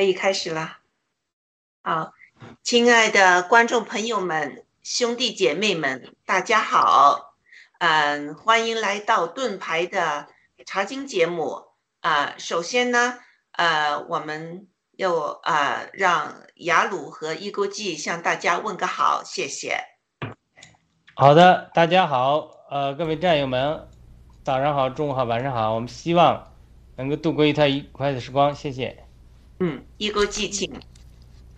可以开始了。好，亲爱的观众朋友们，兄弟姐妹们，大家好。嗯，欢迎来到盾牌的茶经节目。啊，首先呢，呃，我们要呃让雅鲁和伊钩记向大家问个好，谢谢。好的，大家好，呃，各位战友们，早上好，中午好，晚上好，我们希望能够度过一段愉快的时光，谢谢。嗯，一勾记，请。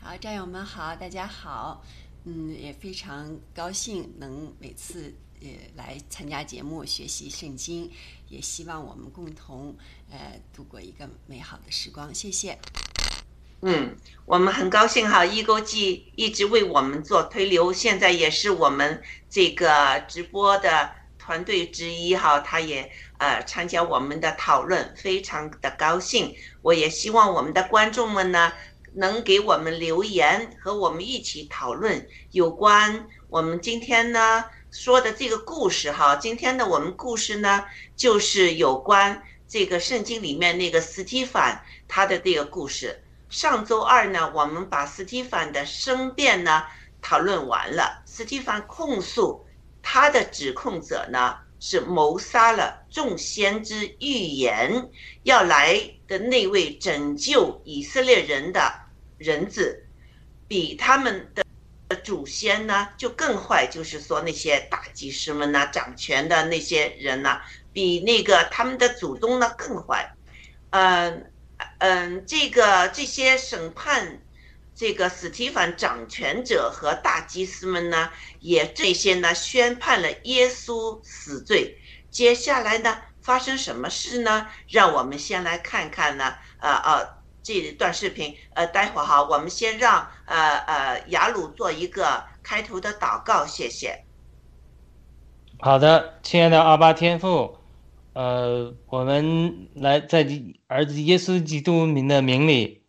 好，战友们好，大家好。嗯，也非常高兴能每次呃来参加节目学习圣经，也希望我们共同呃度过一个美好的时光，谢谢。嗯，我们很高兴哈，一勾记一直为我们做推流，现在也是我们这个直播的。团队之一哈，他也呃参加我们的讨论，非常的高兴。我也希望我们的观众们呢，能给我们留言，和我们一起讨论有关我们今天呢说的这个故事哈。今天的我们故事呢，就是有关这个圣经里面那个斯提凡他的这个故事。上周二呢，我们把斯蒂凡的申辩呢讨论完了。斯蒂凡控诉他的指控者呢是谋杀了众先知预言要来的那位拯救以色列人的人子，比他们的祖先呢就更坏，就是说那些大祭司们呐、掌权的那些人呐，比那个他们的祖宗呢更坏，嗯。嗯，这个这些审判这个史提凡掌权者和大祭司们呢，也这些呢宣判了耶稣死罪。接下来呢发生什么事呢？让我们先来看看呢，呃呃这段视频。呃，待会儿哈，我们先让呃呃雅鲁做一个开头的祷告，谢谢。好的，亲爱的阿巴天父。呃，我们来在儿子耶稣基督名的名里，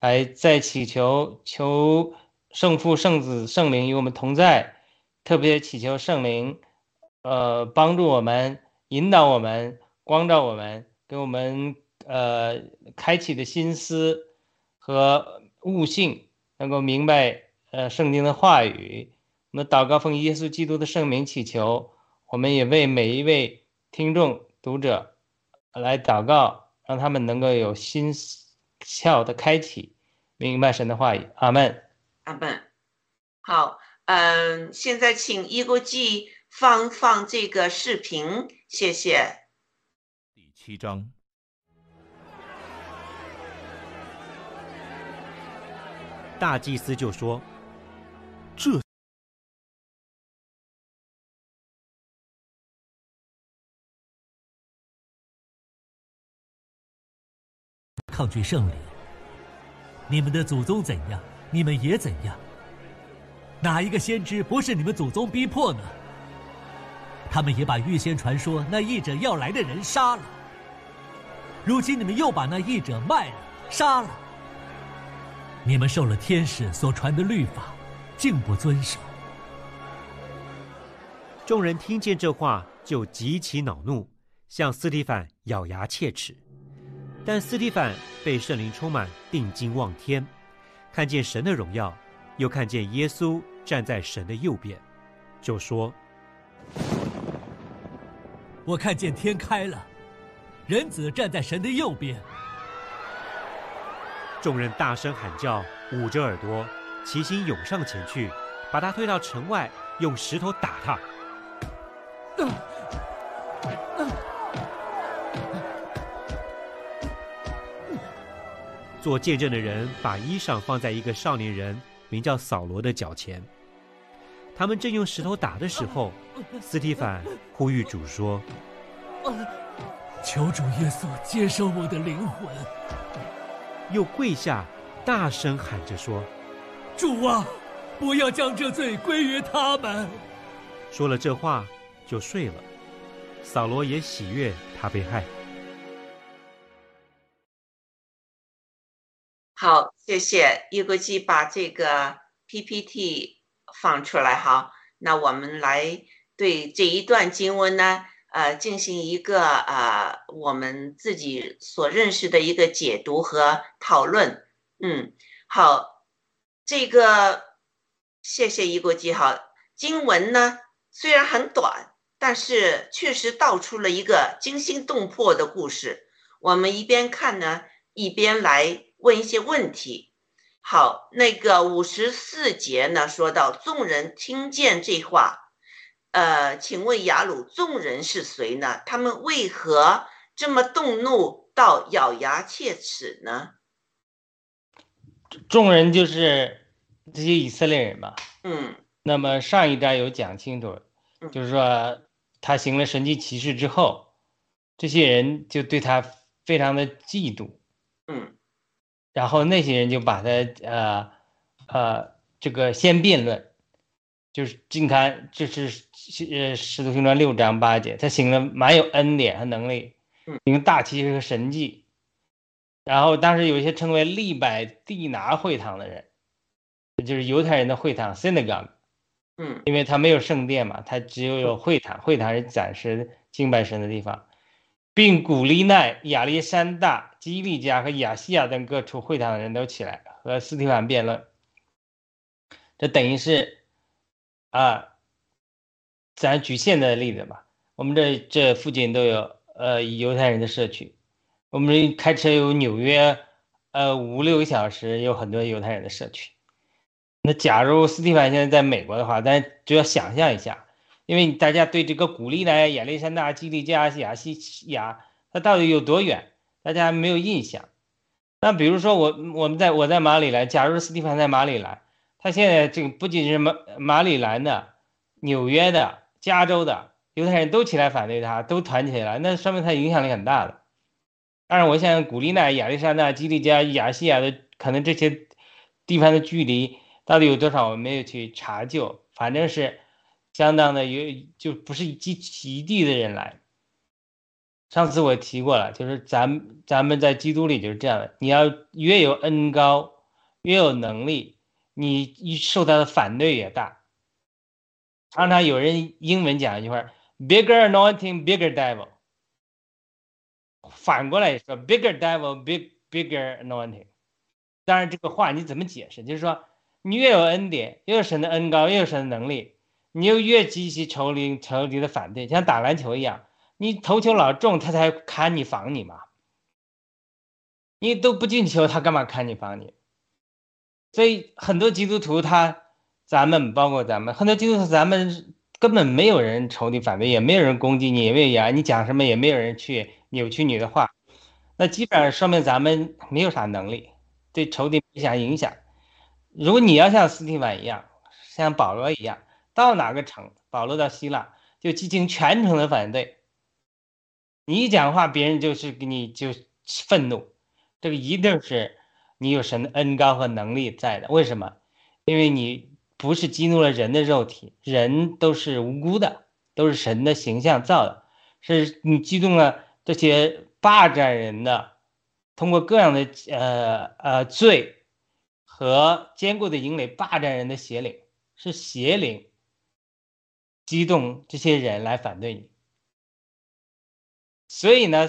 来再祈求求圣父、圣子、圣灵与我们同在，特别祈求圣灵，呃，帮助我们，引导我们，光照我们，给我们呃开启的心思和悟性，能够明白呃圣经的话语。我们祷告奉耶稣基督的圣名祈求，我们也为每一位听众。读者来祷告，让他们能够有心思窍的开启，明白神的话语。阿门。阿门。好，嗯，现在请一国记放放这个视频，谢谢。第七章，大祭司就说：“抗拒圣灵，你们的祖宗怎样，你们也怎样。哪一个先知不是你们祖宗逼迫呢？他们也把预先传说那译者要来的人杀了。如今你们又把那译者卖了，杀了。你们受了天使所传的律法，竟不遵守。众人听见这话，就极其恼怒，向斯蒂凡咬牙切齿。但斯蒂凡被圣灵充满，定睛望天，看见神的荣耀，又看见耶稣站在神的右边，就说：“我看见天开了，人子站在神的右边。”众人大声喊叫，捂着耳朵，齐心涌上前去，把他推到城外，用石头打他。做见证的人把衣裳放在一个少年人名叫扫罗的脚前。他们正用石头打的时候，斯蒂凡呼吁主说：“求主耶稣接受我的灵魂。”又跪下，大声喊着说：“主啊，不要将这罪归于他们。”说了这话，就睡了。扫罗也喜悦他被害。好，谢谢一国际把这个 PPT 放出来哈。那我们来对这一段经文呢，呃，进行一个呃我们自己所认识的一个解读和讨论。嗯，好，这个谢谢一国际哈。经文呢虽然很短，但是确实道出了一个惊心动魄的故事。我们一边看呢，一边来。问一些问题。好，那个五十四节呢，说到众人听见这话，呃，请问雅鲁，众人是谁呢？他们为何这么动怒到咬牙切齿呢？众人就是这些以色列人嘛。嗯。那么上一章有讲清楚，嗯就是说他行了神迹奇事之后，这些人就对他非常的嫉妒，嗯然后那些人就把他呃呃这个先辩论，就是你看这是呃《使徒行传》六章八节，他行了蛮有恩典和能力，嗯行大奇事和神迹。然后当时有一些称为利百地拿会堂的人，就是犹太人的会堂 synagogue，嗯因为他没有圣殿嘛，他只有有会堂，会堂是暂时敬拜神的地方，并古利奈、亚历山大、基利加和亚细亚等各处会堂的人都起来和斯提凡辩论。这等于是啊，咱举现在的例子吧，我们这这附近都有呃犹太人的社区，我们开车有纽约呃五六个小时，有很多犹太人的社区。那假如斯蒂凡现在在美国的话，咱就要想象一下，因为大家对这个古利奈、亚历山大、基利加、亚西亚，它到底有多远，大家没有印象。那比如说我我们在我在马里兰，假如斯蒂凡在马里兰，他现在这个不仅是马马里兰的、纽约的、加州的犹太人都起来反对他，都团起来，那说明他影响力很大的。但是，我想古利奈、亚历山大、基利加、亚西亚的可能这些地方的距离。到底有多少？我没有去查究，反正是相当的有，就不是一一地的人来。上次我提过了，就是咱咱们在基督里就是这样的，你要越有恩高，越有能力，你一受到的反对越大。常常有人英文讲一句话：“bigger anointing, bigger devil。”反过来说：“bigger devil, big bigger anointing。”当然，这个话你怎么解释？就是说。你越有恩典，越有神的恩高，越有神的能力，你又越激起仇敌仇敌的反对，像打篮球一样，你投球老中，他才砍你防你嘛。你都不进球，他干嘛砍你防你？所以很多基督徒他，咱们包括咱们很多基督徒，咱们根本没有人仇敌反对，也没有人攻击你，也没有呀，你讲什么也没有人去扭曲你的话，那基本上说明咱们没有啥能力，对仇敌没啥影响。如果你要像斯蒂文一样，像保罗一样，到哪个城，保罗到希腊就进行全程的反对，你一讲话，别人就是给你就愤怒，这个一定是你有神的恩高和能力在的。为什么？因为你不是激怒了人的肉体，人都是无辜的，都是神的形象造的，是你激动了这些霸占人的，通过各样的呃呃罪。和坚固的营垒霸占人的邪灵，是邪灵激动这些人来反对你。所以呢，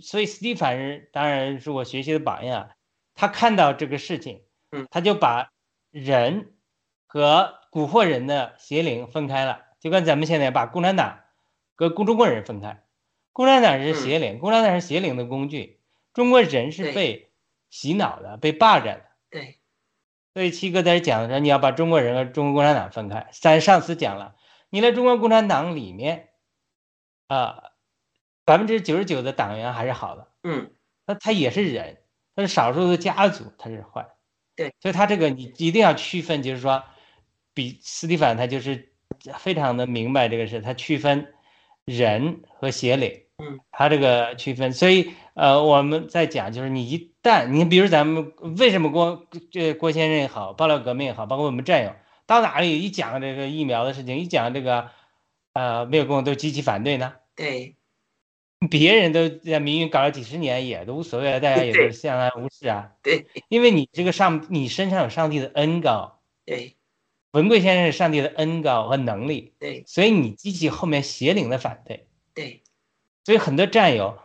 所以斯蒂凡是当然是我学习的榜样。他看到这个事情，嗯，他就把人和蛊惑人的邪灵分开了，就跟咱们现在把共产党和中国人分开。共产党是邪灵，共产党是邪灵的工具，中国人是被洗脑的，被霸占的。对，所以七哥在这讲的时候，你要把中国人和中国共产党分开。咱上次讲了，你在中国共产党里面，啊，百分之九十九的党员还是好的，嗯，那他也是人，他是少数的家族，他是坏。对，所以他这个你一定要区分，就是说，比斯蒂凡他就是非常的明白这个事，他区分人和邪灵。嗯，他这个区分，所以呃，我们在讲就是你一旦你比如咱们为什么郭这郭先生也好，爆料革命也好，包括我们战友到哪里一讲这个疫苗的事情，一讲这个呃灭共都积极反对呢？对，别人都在民运搞了几十年，也都无所谓了，大家也都相安无事啊。对，因为你这个上你身上有上帝的恩高，对，文贵先生是上帝的恩高和能力，对，所以你激起后面邪灵的反对。对。所以很多战友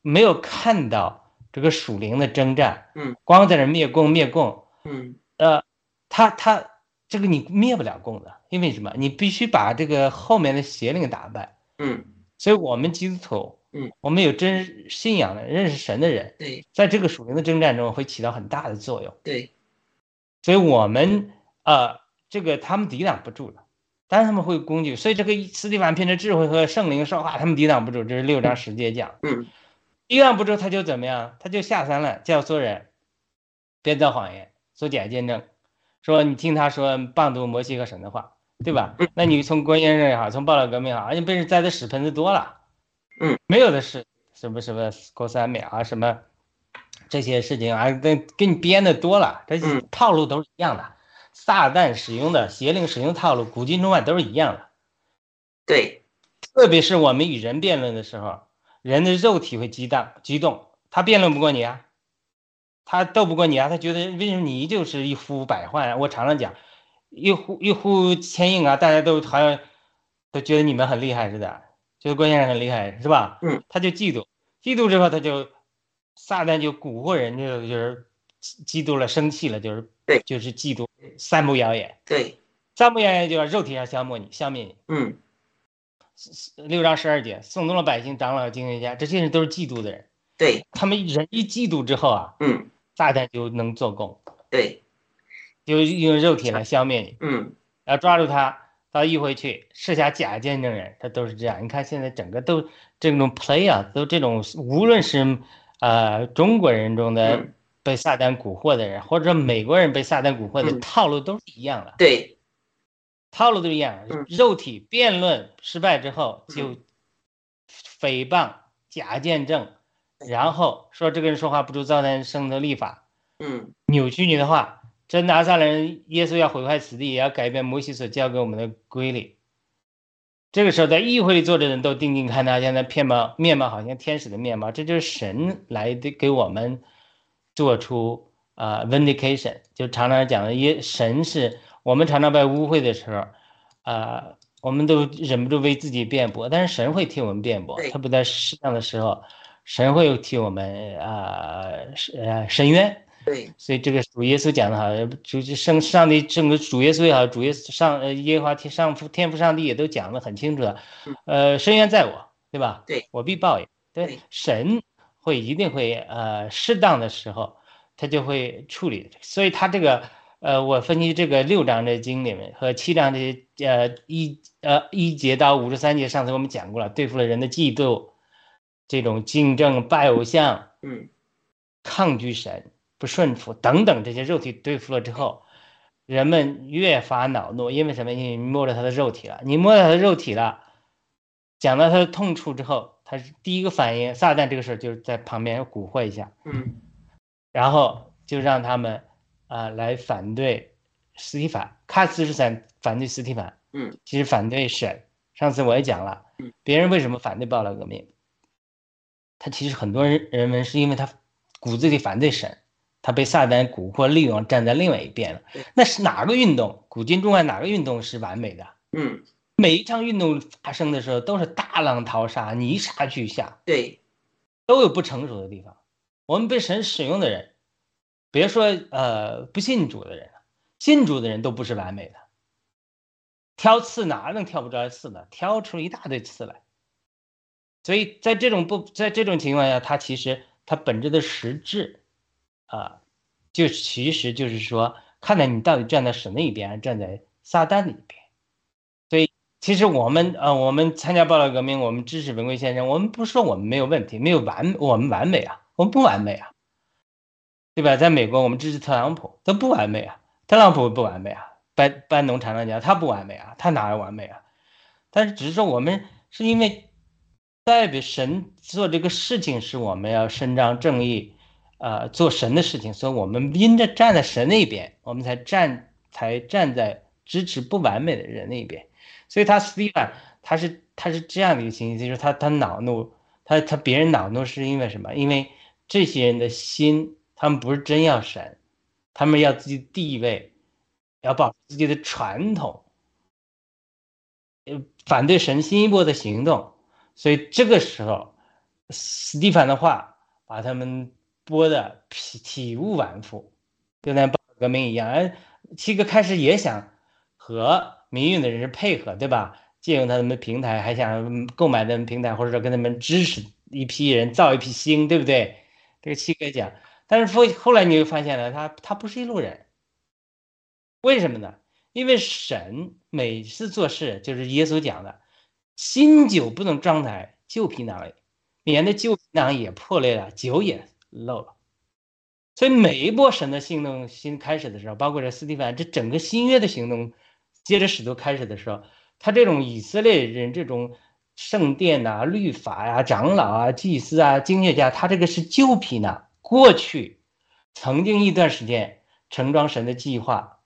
没有看到这个属灵的征战，嗯，光在那灭共灭共，嗯，呃，他他这个你灭不了共的，因为什么？你必须把这个后面的邪灵打败，嗯，所以我们基督徒，嗯，我们有真信仰的、认识神的人，对，在这个属灵的征战中会起到很大的作用，对，所以我们呃，这个他们抵挡不住的。当然他们会工具，所以这个斯蒂凡凭着智慧和圣灵说话，他们抵挡不住。这是六章十节讲，嗯，抵挡不住他就怎么样？他就下山了，教唆人编造谎言，做假见证，说你听他说谤读摩西和神的话，对吧？那你从郭先生也好，从暴乱革命也好，人家被人栽的屎盆子多了，嗯，没有的是什么什么郭三秒啊，什么这些事情啊，给给你编的多了，这嗯套路都是一样的，撒旦使用的邪灵使用套路，古今中外都是一样的。对，特别是我们与人辩论的时候，人的肉体会激荡激动，他辩论不过你啊，他斗不过你啊，他觉得为什么你就是一呼百唤啊？我常常讲，一呼一呼千应啊，大家都好像都觉得你们很厉害似的，觉得关先生很厉害是吧？嗯，他就嫉妒，嫉妒之后他就撒旦就蛊惑人，就就是嫉妒了，生气了，就是对。就是嫉妒，散布谣言，对，散布谣言就是肉体上消磨你，消灭你。嗯。六章十二节，宋动了百姓、长老、经学家，这些人都是嫉妒的人。对，他们人一嫉妒之后啊，嗯。撒旦就能做工，对，就用肉体来消灭你，嗯。要抓住他到议会去设下假见证人，他都是这样。你看现在整个都这种 play 啊，都这种，无论是呃中国人中的嗯被撒旦蛊惑的人，或者美国人被撒旦蛊惑的嗯套路都是一样的。对，套路都一样嗯，肉体辩论失败之后就嗯诽谤、假见证，然后说这个人说话不如造诞生的立法，嗯扭曲你的话。真拿撒勒人耶稣要毁坏此地，也要改变摩西所教给我们的规律。这个时候，在议会里坐着的人都定睛看他，现在面貌面貌好像天使的面貌，这就是神来的给我们做出啊、呃 vindication，就常常讲的耶神是我们常常被污秽的时候，啊、我们都忍不住为自己辩驳，但是神会替我们辩驳，对特别在适当的时候，神会替我们啊是呃伸冤。对，所以这个主耶稣讲的好，主圣上帝整个主耶稣也好，主耶稣上呃耶和华天上父天父上帝也都讲的很清楚了，呃，深渊在我，对吧？对，我必报应。对对，神会一定会呃适当的时候，他就会处理。所以他这个呃，我分析这个六章的经里面和七章这些呃一呃一节到五十三节，上次我们讲过了，对付了人的嫉妒，这种竞争、拜偶像，嗯抗拒神、不顺服等等这些肉体对付了之后，人们越发恼怒，因为什么？因为你摸着他的肉体了，你摸着他的肉体了，讲到他的痛处之后，第一个反应，撒旦这个事儿就是在旁边蛊惑一下，嗯然后就让他们啊、来反对斯蒂凡，看似是反反对斯蒂凡，嗯，其实反对神。上次我也讲了嗯，别人为什么反对暴乱革命？他其实很多人人们是因为他骨子里反对神，他被撒旦蛊惑利用，站在另外一边了。那是哪个运动？古今中外哪个运动是完美的？嗯，每一场运动发生的时候，都是大浪淘沙、泥沙俱下，对，都有不成熟的地方。我们被神使用的人，别说呃不信主的人了，信主的人都不是完美的。挑刺哪能挑不出来刺呢？挑出一大堆刺来。所以在这种不在这种情况下，它其实它本质的实质，啊，就其实就是说，看看你到底站在神的一边，还是站在撒旦的一边。其实我们呃，我们参加暴乱革命，我们支持文贵先生，我们不说我们没有问题，没有完，我们完美啊，我们不完美啊，对吧？在美国，我们支持特朗普，都不完美啊，特朗普不完美啊，班班农常常讲他不完美啊，他哪有完美啊？但是只是说我们是因为代表神做这个事情是我们要伸张正义，呃，做神的事情，所以我们因着站在神那边，我们才站才站在支持不完美的人那边。所以他 Steven 他是他是这样的一个情形，就是他他恼怒，他他别人恼怒是因为什么？因为这些人的心，他们不是真要神，他们要自己地位，要保持自己的传统，呃，反对神新一波的行动。所以这个时候，斯蒂凡的话把他们拨的体体无完肤，就像革命一样。哎，七哥开始也想和民运的人是配合，对吧？借用他们的平台，还想购买他们平台，或者说跟他们支持一批人造一批星，对不对？这个七哥讲，但是后后来你会发现呢，他他不是一路人，为什么呢？因为神每次做事就是耶稣讲的。新酒不能装在旧皮囊里，免得旧皮囊也破裂了，酒也漏了。所以每一波神的行动新开始的时候，包括这斯蒂凡，这整个新约的行动，接着使徒开始的时候，他这种以色列人这种圣殿呐、律法呀、长老啊、祭司啊、经学家，他这个是旧皮囊，过去曾经一段时间盛装神的计划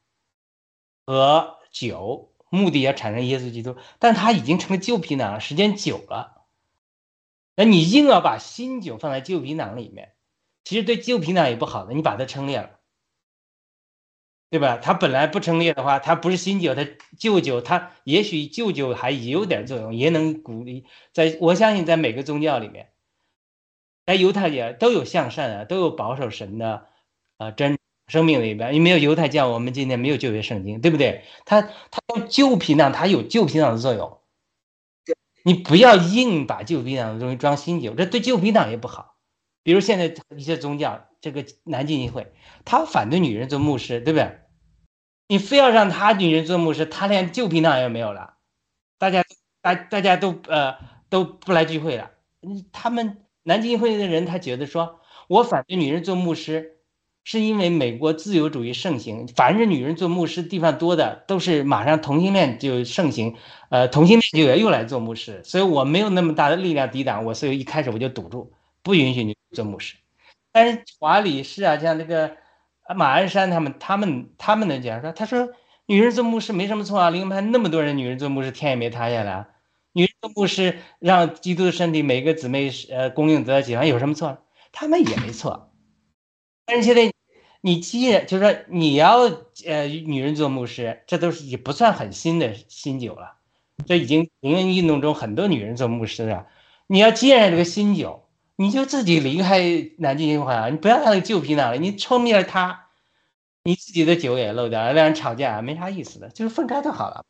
和酒，目的要产生耶稣基督，但他已经成了旧皮囊了，时间久了。那你硬要把新酒放在旧皮囊里面，其实对旧皮囊也不好的，你把它撑裂了。对吧？他本来不成立的话，他不是新酒，他旧酒，他也许旧酒还也有点作用，也能鼓励。在我相信，在每个宗教里面，在犹太教都有向善的，都有保守神的啊真生命里边。你没有犹太教，我们今天没有旧约圣经，对不对？它它旧皮囊，它有旧皮囊的作用。你不要硬把旧皮囊的东西装新酒，这对旧皮囊也不好。比如现在一些宗教。这个南京议会，他反对女人做牧师，对不对？你非要让他女人做牧师，他连旧皮囊也没有了，大家大大家都呃都不来聚会了。他们南京议会的人，他觉得说，我反对女人做牧师，是因为美国自由主义盛行，凡是女人做牧师地方多的，都是马上同性恋就盛行，呃，同性恋就又来做牧师，所以我没有那么大的力量抵挡我，所以一开始我就堵住，不允许你做牧师。但是华理是啊，像那个马鞍山他们，他们他们的讲说，他说女人做牧师没什么错啊，灵派那么多人女人做牧师，天也没塌下来。女人做牧师让基督的身体每个姊妹呃供应得到解放有什么错？他们也没错。但是现在你既然就是说你要呃女人做牧师，这都是也不算很新的新酒了，这已经灵恩运动中很多女人做牧师了。你要接染这个新酒。你就自己离开南京会啊！你不要那个旧皮囊了，你冲灭了他，你自己的酒也漏掉了，两人吵架没啥意思的，就是分开就好了。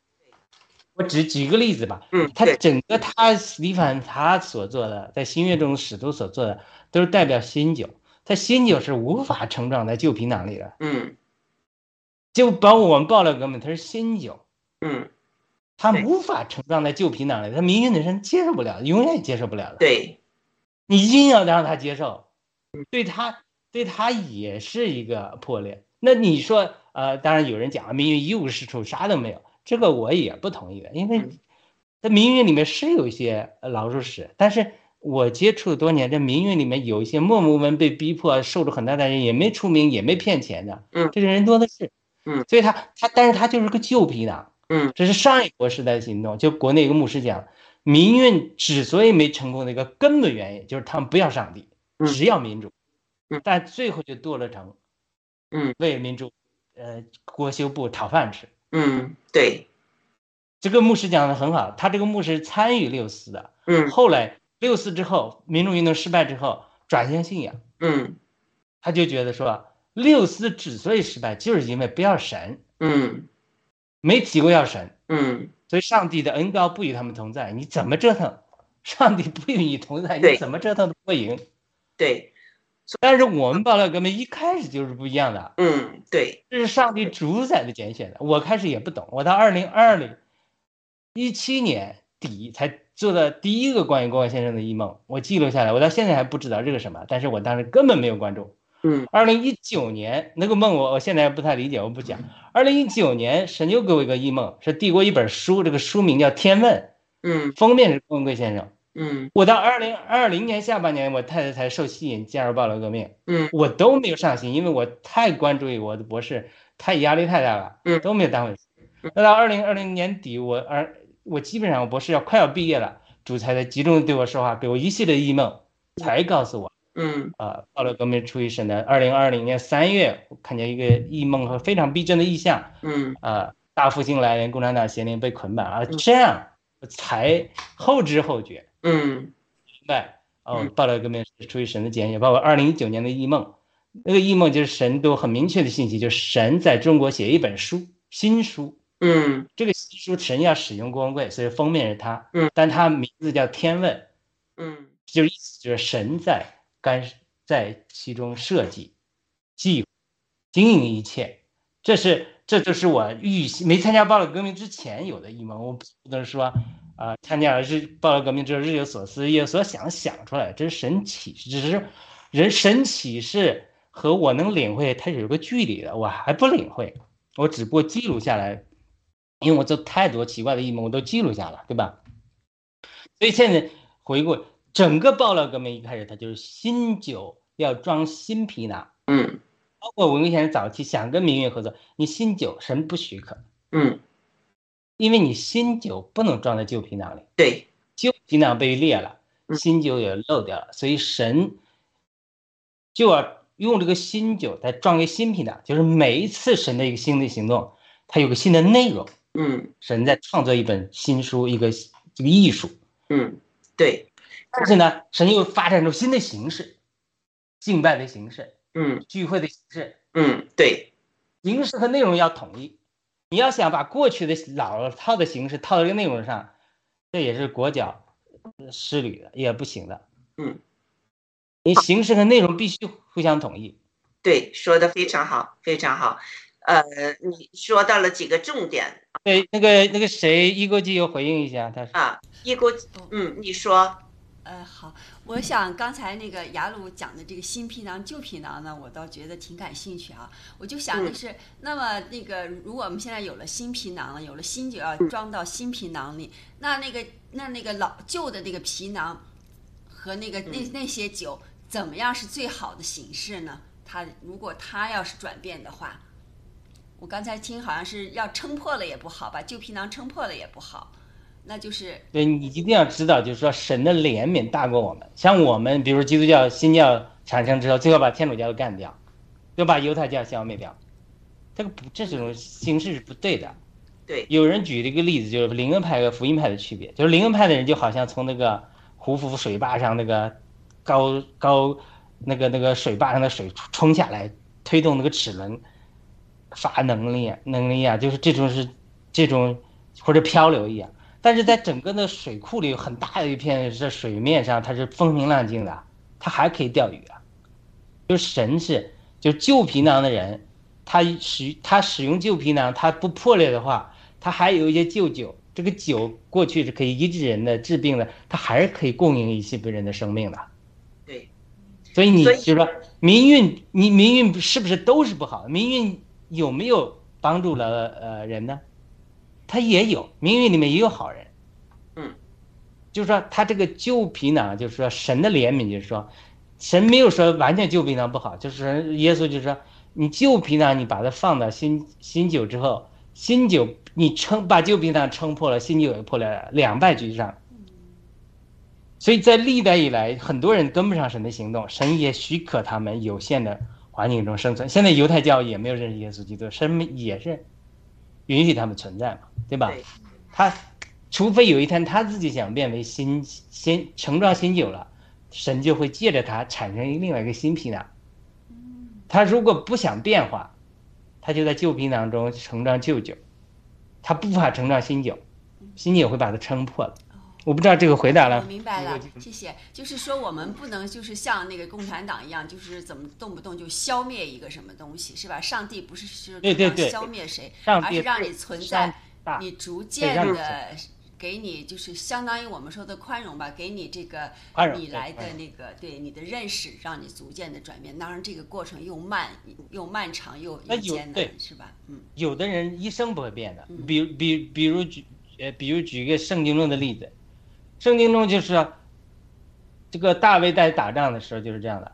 我只举个例子吧，嗯，他整个他斯蒂凡他所做的，在新月中使徒所做的，都是代表新酒，他新酒是无法成长在旧皮囊里的，嗯，就包括我们爆料哥们，他是新酒，嗯，他无法成长在旧皮囊里，他命运的人接受不了，永远接受不了的。对。你硬要让他接受，对他对他也是一个破裂。那你说，呃，当然有人讲命运一无是处，啥都没有，这个我也不同意。的。因为在命运里面是有一些老鼠屎，但是我接触多年，这命运里面有一些默默无闻被逼迫，受着很大的人，也没出名，也没骗钱的，嗯，这个人多的是，嗯，所以他他，但是他就是个旧皮囊，嗯，这是上一波时代的行动，就国内一个牧师讲。民运之所以没成功的一个根本原因，就是他们不要上帝，只要民主，但最后就堕落成，嗯，为民主，呃，国修部讨饭吃。嗯，对，这个牧师讲的很好，他这个牧师参与六四的，嗯，后来六四之后，民主运动失败之后，转向信仰，嗯，他就觉得说，六四之所以失败，就是因为不要神，嗯，没提过要神，嗯。所以，上帝的恩高不与他们同在，你怎么折腾，上帝不与你同在，你怎么折腾都不赢。对，但是我们爆料革命一开始就是不一样的。嗯，对，这是上帝主宰的拣选的。我开始也不懂，我到二零二零一七年底才做的第一个关于郭万先生的异梦，我记录下来，我到现在还不知道这个什么，但是我当时根本没有关注。嗯，二零一九年那个梦，我我现在不太理解，我不讲。二零一九年，神又给我一个异梦，是递过一本书，这个书名叫《天问》，嗯，封面是郭文贵先生，嗯，我到二零二零年下半年，我太太才受吸引加入暴乱革命，嗯，我都没有上心，因为我太关注于我的博士，太压力太大了，嗯，都没有当回事。那到二零二零年底，我二我基本上我博士要快要毕业了，主才在集中对我说话，给我一系列异梦，才告诉我。嗯啊，暴乱革命出于神的。二零二零年三月，我看见一个异梦和非常逼真的意象。嗯啊，大复兴来临，共产党邪灵被捆绑啊，这样才后知后觉。嗯，明白哦，暴乱革命是出于神的拣选，包括二零一九年的异梦，那个异梦就是神都很明确的信息，就是神在中国写一本书，新书。嗯，这个新书神要使用郭文贵，所以封面是他。嗯，但他名字叫天问。嗯，就是意思就是神在。干在其中设计、计、经营一切，这是这就是我预没参加暴乱革命之前有的一梦。我不能说啊，参加了日暴乱革命之后日有所思夜有所想想出来，这是神启示，只是人神启示和我能领会它有个距离的，我还不领会，我只不过记录下来因为我做太多奇怪的异梦，我都记录下了，对吧？所以现在回顾整个爆料革命，一开始它就是新酒要装新皮囊，嗯。包括文革先生早期想跟民运合作，你新酒神不许可，嗯，因为你新酒不能装在旧皮囊里，对，旧皮囊被裂了，嗯。新酒也漏掉了，所以神就要用这个新酒再装一个新皮囊，就是每一次神的一个新的行动，它有个新的内容，嗯。神在创作一本新书，一个这个艺术。嗯，对，但是呢，神又发展出新的形式，敬拜的形式，嗯聚会的形式，嗯对，形式和内容要统一。你要想把过去的老套的形式套到这个内容上，这也是裹脚呃失礼的，也不行的。嗯，你形式和内容必须互相统一。对，说的非常好，非常好。呃，你说到了几个重点对，那个那个谁，一国际又回应一下，他说啊，一国，嗯，你说，呃，好，我想刚才那个雅鲁讲的这个新皮囊、旧皮囊呢，我倒觉得挺感兴趣啊。我就想的是，那么那个，如果我们现在有了新皮囊了，有了新酒要装到新皮囊里，那那个那那个老旧的那个皮囊和那个那那些酒，怎么样是最好的形式呢？它如果它要是转变的话，我刚才听好像是要撑破了也不好，把旧皮囊撑破了也不好，那就是对你一定要知道，就是说神的怜悯大过我们。像我们，比如基督教新教产生之后，最后把天主教都干掉，就把犹太教消灭掉，这个不这种形式是不对的。对，有人举了一个例子，就是灵恩派和福音派的区别，就是灵恩派的人就好像从那个胡夫水坝上那个高高那个那个水坝上的水冲下来，推动那个齿轮发能力能力啊，就是这种是这种或者漂流一样。但是在整个的水库里有很大的一片是水面上，它是风平浪静的，它还可以钓鱼啊。就是神是，就旧皮囊的人，他使他使用旧皮囊，他不破裂的话，他还有一些旧酒。这个酒过去是可以医治人的、治病的，它还是可以供应一些别人的生命的。对，所以你就是说民运，你民运是不是都是不好？民运有没有帮助了呃人呢？他也有，命运里面也有好人。嗯，就是说他这个旧皮囊，就是说神的怜悯，就是说神没有说完全旧皮囊不好，就是耶稣就是说你旧皮囊你把它放到新新酒之后，新酒你撑把旧皮囊撑破了，新酒也破了，两败俱伤。所以在历代以来，很多人跟不上神的行动，神也许可他们有限的环境中生存。现在犹太教也没有认识耶稣基督，神也是允许他们存在嘛，对吧？对他除非有一天他自己想变为新新成装新酒了，神就会借着他产生另外一个新皮囊。他如果不想变化，他就在旧皮囊中成装旧酒，他不法成装新酒，新酒会把它撑破了。我不知道这个回答了。我明白了，谢谢。就是说，我们不能就是像那个共产党一样，就是怎么动不动就消灭一个什么东西，是吧？上帝不是是要消灭谁，而是让你存在，你逐渐的给你就是相当于我们说的宽容吧，给你这个你来的那个对你的认识，让你逐渐的转变。当然，这个过程又慢又漫长又又艰难，是吧？嗯有的人一生不会变的嗯，比如比比如举呃，比如举一个圣经中的例子，圣经中就是这个大卫在打仗的时候就是这样的，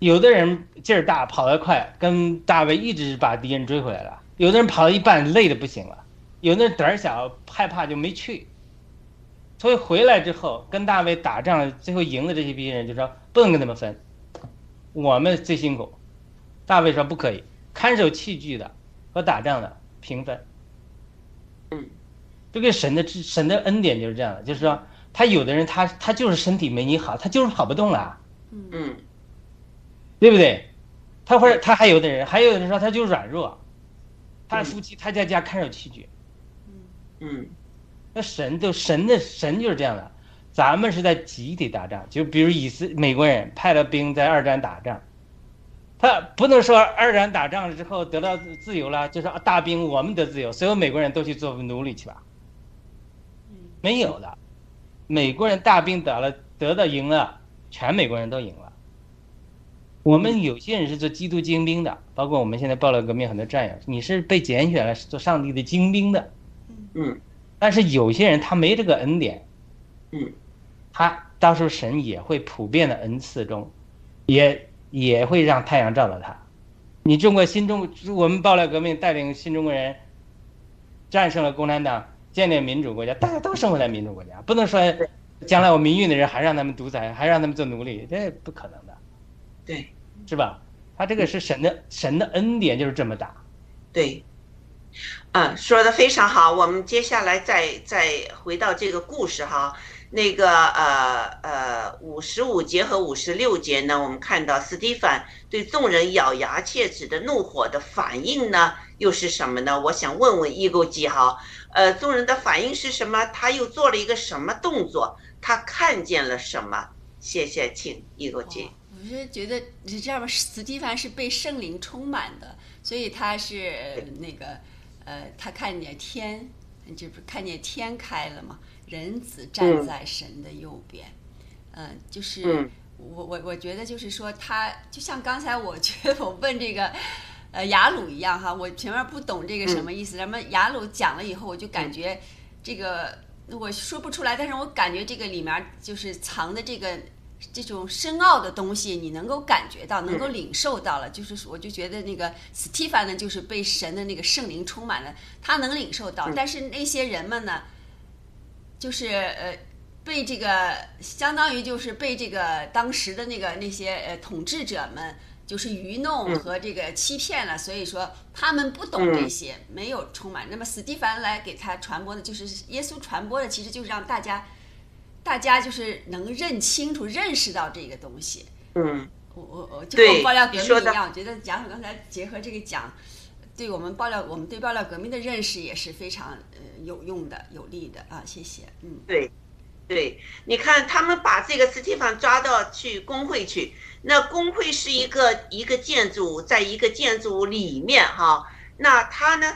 有的人劲儿大跑得快，跟大卫一直把敌人追回来了；有的人跑到一半累的不行了；有的人胆儿小害怕就没去，所以回来之后跟大卫打仗，最后赢的这些敌人就说不能跟他们分，我们最辛苦。大卫说不可以，看守器具的和打仗的平分。嗯，这个神的神的恩典就是这样的，就是说他有的人他他就是身体没你好，他就是跑不动了，嗯。嗯。对不对？他或者他还有的人，还有的人说他就软弱，他的夫妻他在家看守器具，嗯。那神就神的神就是这样的，咱们是在集体打仗，就比如以色美国人派了兵在二战打仗，他不能说二战打仗了之后得到自由了，就说啊大兵我们得自由，所有美国人都去做奴隶去吧，没有的，美国人大兵打了得到赢了，全美国人都赢了，我们有些人是做基督精兵的，包括我们现在暴乱革命很多战友，你是被拣选了是做上帝的精兵的，嗯。但是有些人他没这个恩典，嗯。他到时候神也会普遍的恩赐中，也也会让太阳照到他。你中国新中，我们暴乱革命带领新中国人战胜了共产党，建立民主国家，大家都生活在民主国家，不能说将来我民运的人还让他们独裁，还让他们做奴隶，这不可能的，对是吧？他这个是神的神的恩典就是这么大。对，嗯，说的非常好。我们接下来再再回到这个故事哈，那个呃呃五十五节和五十六节呢，我们看到斯蒂凡对众人咬牙切齿的怒火的反应呢，又是什么呢？我想问问易购记哈，呃，众人的反应是什么？他又做了一个什么动作？他看见了什么？谢谢，请易购记。我是觉得是这样吧，斯蒂凡是被圣灵充满的，所以他是呃那个呃，他看见天，这不是看见天开了吗？人子站在神的右边，嗯、就是嗯我我我觉得就是说他就像刚才我觉得我问这个。呃，雅鲁一样哈，我前面不懂这个什么意思，咱们雅鲁讲了以后，我就感觉这个我说不出来，但是我感觉这个里面就是藏的这个这种深奥的东西，你能够感觉到，能够领受到了。就是我就觉得那个斯蒂凡呢，就是被神的那个圣灵充满了，他能领受到。但是那些人们呢，就是呃。被这个相当于就是被这个当时的那个那些呃统治者们就是愚弄和这个欺骗了，所以说他们不懂这些，没有充满。那么史蒂凡来给他传播的就是耶稣传播的，其实就是让大家大家就是能认清楚、认识到这个东西。嗯我我我就对和爆料革命一样，我觉得贾总刚才结合这个讲，对我们爆料我们对爆料革命的认识也是非常呃有用的、有利的啊，谢谢，嗯。对，对，你看他们把这个斯蒂凡抓到去工会去，那工会是一个一个建筑，在一个建筑物里面哈，那他呢，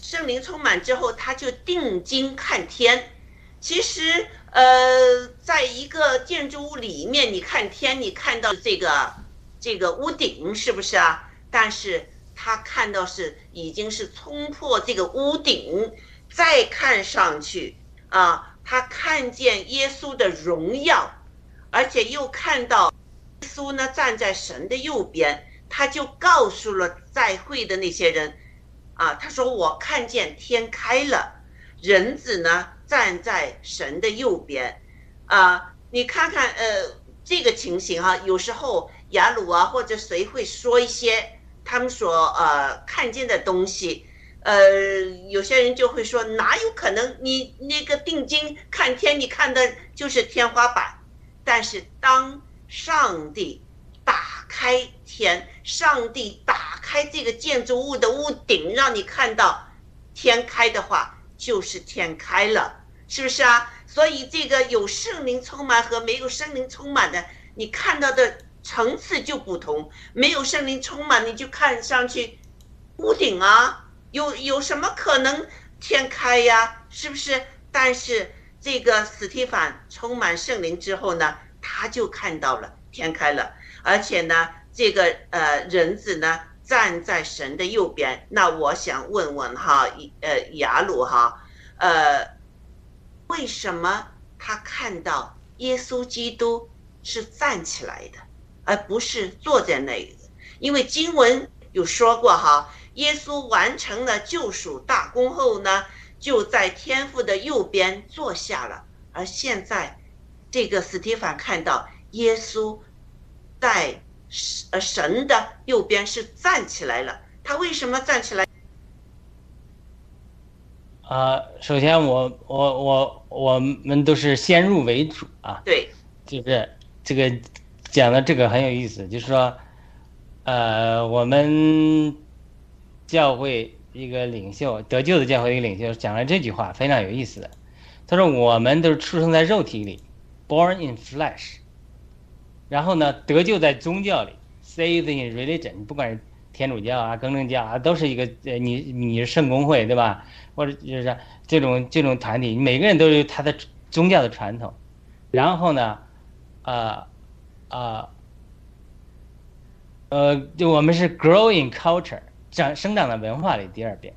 圣灵充满之后，他就定睛看天。其实，呃，在一个建筑物里面，你看天，你看到这个这个屋顶是不是啊？但是他看到是已经是冲破这个屋顶，再看上去啊，他看见耶稣的荣耀，而且又看到耶稣呢站在神的右边，他就告诉了在会的那些人，啊，他说我看见天开了，人子呢站在神的右边，啊，你看看呃这个情形哈、有时候雅鲁啊或者谁会说一些他们所呃看见的东西。呃，有些人就会说，哪有可能？你那个定睛看天，你看的就是天花板。但是当上帝打开天，上帝打开这个建筑物的屋顶，让你看到天开的话，就是天开了，是不是啊？所以这个有圣灵充满和没有圣灵充满的，你看到的层次就不同。没有圣灵充满，你就看上去屋顶啊。有有什么可能天开呀？是不是？但是这个斯蒂凡充满圣灵之后呢，他就看到了天开了，而且呢，这个呃人子呢站在神的右边。那我想问问哈，呃雅鲁哈，呃，为什么他看到耶稣基督是站起来的，而不是坐在那里？因为经文有说过哈。耶稣完成了救赎大功后呢，就在天父的右边坐下了。而现在，这个斯蒂凡看到耶稣在呃神的右边是站起来了。他为什么站起来？啊、首先我我我我们都是先入为主啊，对，就是这个讲的这个很有意思，就是说，呃，我们教会一个领袖得救的教会一个领袖讲了这句话，非常有意思的。他说：“我们都是出生在肉体里，born in flesh。然后呢，得救在宗教里，saved in religion。不管是天主教啊、更正教啊，都是一个呃，你你是圣公会对吧？或者就是这种这种团体，每个人都有他的宗教的传统。然后呢，啊、啊、呃，就我们是 growing culture 长生长的文化里第二遍，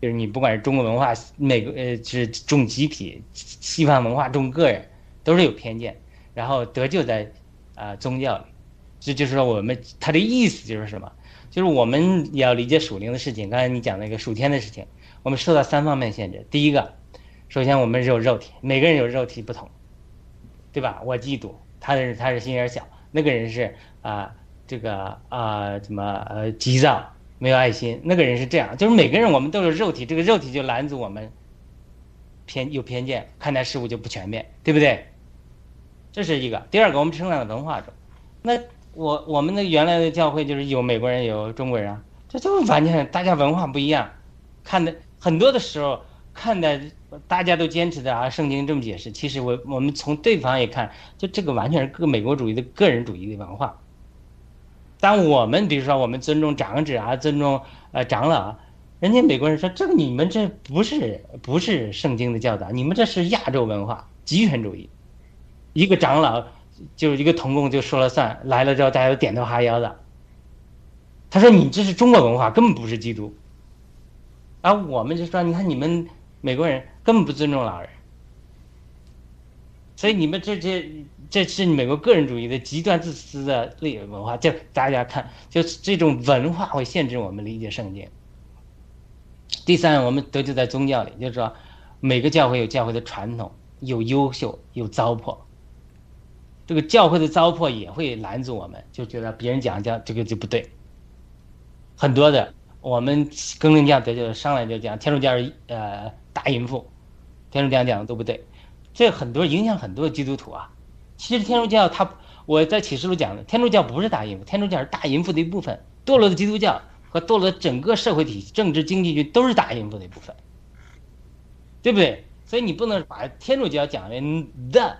就是你不管是中国文化，美国呃是重集体，西方文化重个人，都是有偏见。然后得救在啊、宗教里，这就是说我们它的意思就是什么？就是我们也要理解属灵的事情。刚才你讲那个属天的事情，我们受到三方面限制。第一个，首先我们是有肉体，每个人有肉体不同，对吧？我嫉妒，他的是他是心眼小，那个人是啊、这个啊、怎么呃急躁，没有爱心，那个人是这样，就是每个人我们都有肉体，这个肉体就拦阻我们偏有偏见，看待事物就不全面，对不对？这是一个。第二个，我们成长的文化中，那我我们的原来的教会就是有美国人有中国人啊，这就完全大家文化不一样，看的很多的时候看的大家都坚持的啊，圣经这么解释，其实我我们从对方也看，就这个完全是个美国主义的个人主义的文化。当我们比如说我们尊重长者啊，尊重呃长老，人家美国人说这个你们这不是不是圣经的教导，你们这是亚洲文化极权主义。一个长老就是一个童工就说了算，来了之后大家都点头哈腰的。他说你这是中国文化，根本不是基督。而我们就说，你看你们美国人根本不尊重老人，所以你们这这这是美国个人主义的极端自私的类文化。就大家看，就是这种文化会限制我们理解圣经。第三，我们得救在宗教里，就是说每个教会有教会的传统，有优秀，有糟粕。这个教会的糟粕也会拦阻我们，就觉得别人讲讲这个就不对。很多的，我们更正教得救上来就讲天主教是呃大淫妇，天主教讲的都不对，这很多影响很多基督徒啊。其实天主教它，我在启示录讲的，天主教不是大淫妇，天主教是大淫妇的一部分。堕落的基督教和堕落的整个社会体系、政治经济局都是大淫妇的一部分，对不对？所以你不能把天主教讲的的。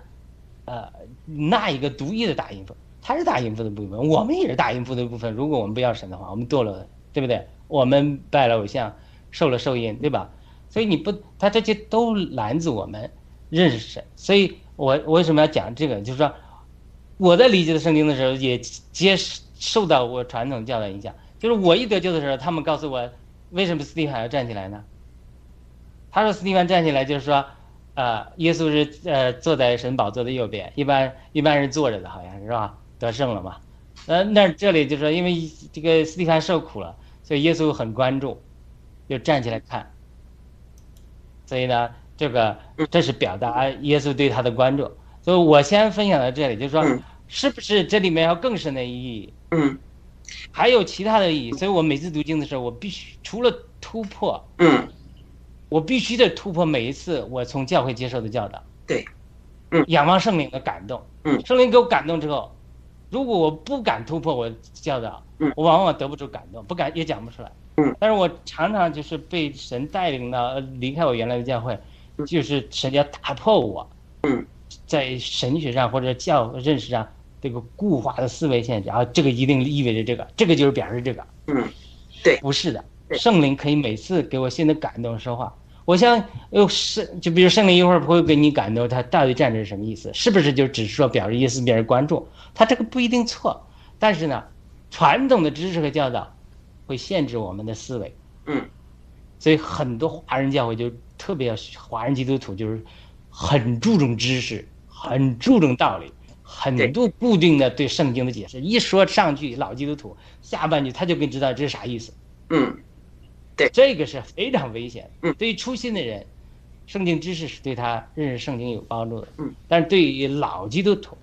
呃，那一个独一的大淫妇，他是大淫妇的部分，我们也是大淫妇的一部分。如果我们不要神的话，我们堕落的，对不对？我们拜了偶像，受了受印，对吧？所以你不，他这些都拦阻我们认识神。所以我为什么要讲这个？就是说，我在理解的圣经的时候，也接受到我传统教的影响。就是我一得救的时候，他们告诉我，为什么斯蒂凡要站起来呢？他说斯蒂凡站起来就是说。呃，耶稣是呃坐在神宝座的右边，一般一般是坐着的，好像是吧？得胜了嘛？呃，那这里就是说，因为这个斯蒂凡受苦了，所以耶稣很关注，就站起来看。所以呢，这个这是表达耶稣对他的关注。所以我先分享到这里，就是说，是不是这里面有更深的意义？嗯，还有其他的意义。所以我每次读经的时候，我必须除了突破，嗯。我必须得突破每一次我从教会接受的教导，对，嗯，仰望圣灵的感动，嗯，圣灵给我感动之后，如果我不敢突破我教导，嗯，我往往得不出感动，不敢也讲不出来，嗯，但是我常常就是被神带领到离开我原来的教会，就是神要打破我，嗯，在神学上或者教认识上这个固化的思维限制，啊，这个一定意味着这个，这个就是表示这个，嗯，对，不是的，圣灵可以每次给我新的感动说话。我想，又是就比如圣灵一会儿不会给你感动，他到底站着是什么意思？是不是就只是说表示意思表示关注？他这个不一定错，但是呢，传统的知识和教导会限制我们的思维。嗯，所以很多华人教会就特别要华人基督徒就是很注重知识，很注重道理，很多固定的对圣经的解释。一说上句老基督徒，下半句他就跟你知道这是啥意思。嗯。对，这个是非常危险。嗯，对于初心的人，圣经知识是对他认识圣经有帮助的。嗯，但是对于老基督徒，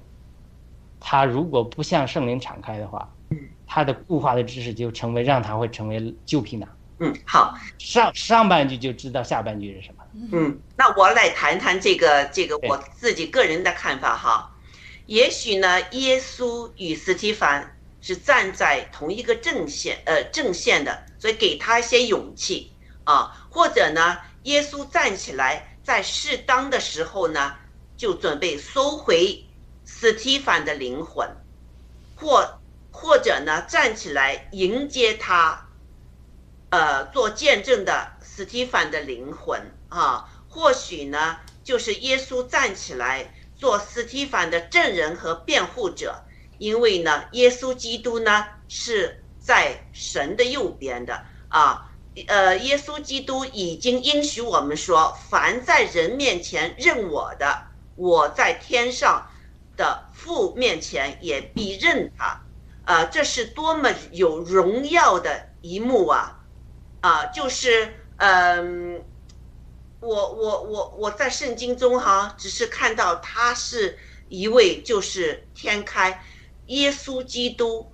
他如果不向圣灵敞开的话，嗯，他的固化的知识就成为让他会成为旧皮囊。嗯，好，上上半句就知道下半句是什么。嗯，那我来谈谈这个这个我自己个人的看法哈。也许呢，耶稣与斯提凡是站在同一个阵线，呃，阵线的。所以给他一些勇气啊，或者呢，耶稣站起来，在适当的时候呢，就准备收回斯提凡的灵魂，或或者呢，站起来迎接他，呃，做见证的斯蒂凡的灵魂啊，或许呢，就是耶稣站起来做斯蒂凡的证人和辩护者，因为呢，耶稣基督呢是在神的右边的啊。呃，耶稣基督已经应许我们说，凡在人面前认我的，我在天上的父面前也必认他。啊，这是多么有荣耀的一幕啊！啊，就是嗯，我我我我在圣经中哈，只是看到他是一位就是天开，耶稣基督